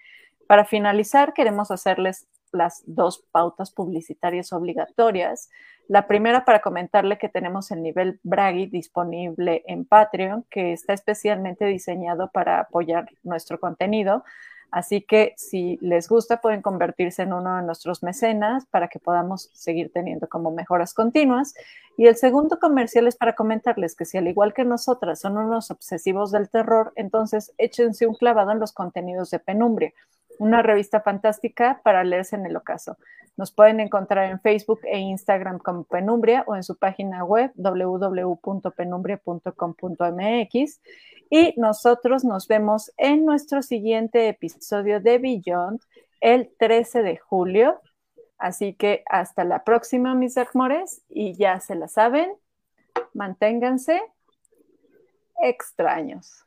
Para finalizar, queremos hacerles las dos pautas publicitarias obligatorias. La primera para comentarle que tenemos el nivel Bragi disponible en Patreon, que está especialmente diseñado para apoyar nuestro contenido. Así que si les gusta, pueden convertirse en uno de nuestros mecenas para que podamos seguir teniendo como mejoras continuas. Y el segundo comercial es para comentarles que si al igual que nosotras son unos obsesivos del terror, entonces échense un clavado en los contenidos de Penumbria una revista fantástica para leerse en el ocaso. Nos pueden encontrar en Facebook e Instagram como Penumbria o en su página web www.penumbria.com.mx. Y nosotros nos vemos en nuestro siguiente episodio de Beyond el 13 de julio. Así que hasta la próxima, mis amores, y ya se la saben, manténganse extraños.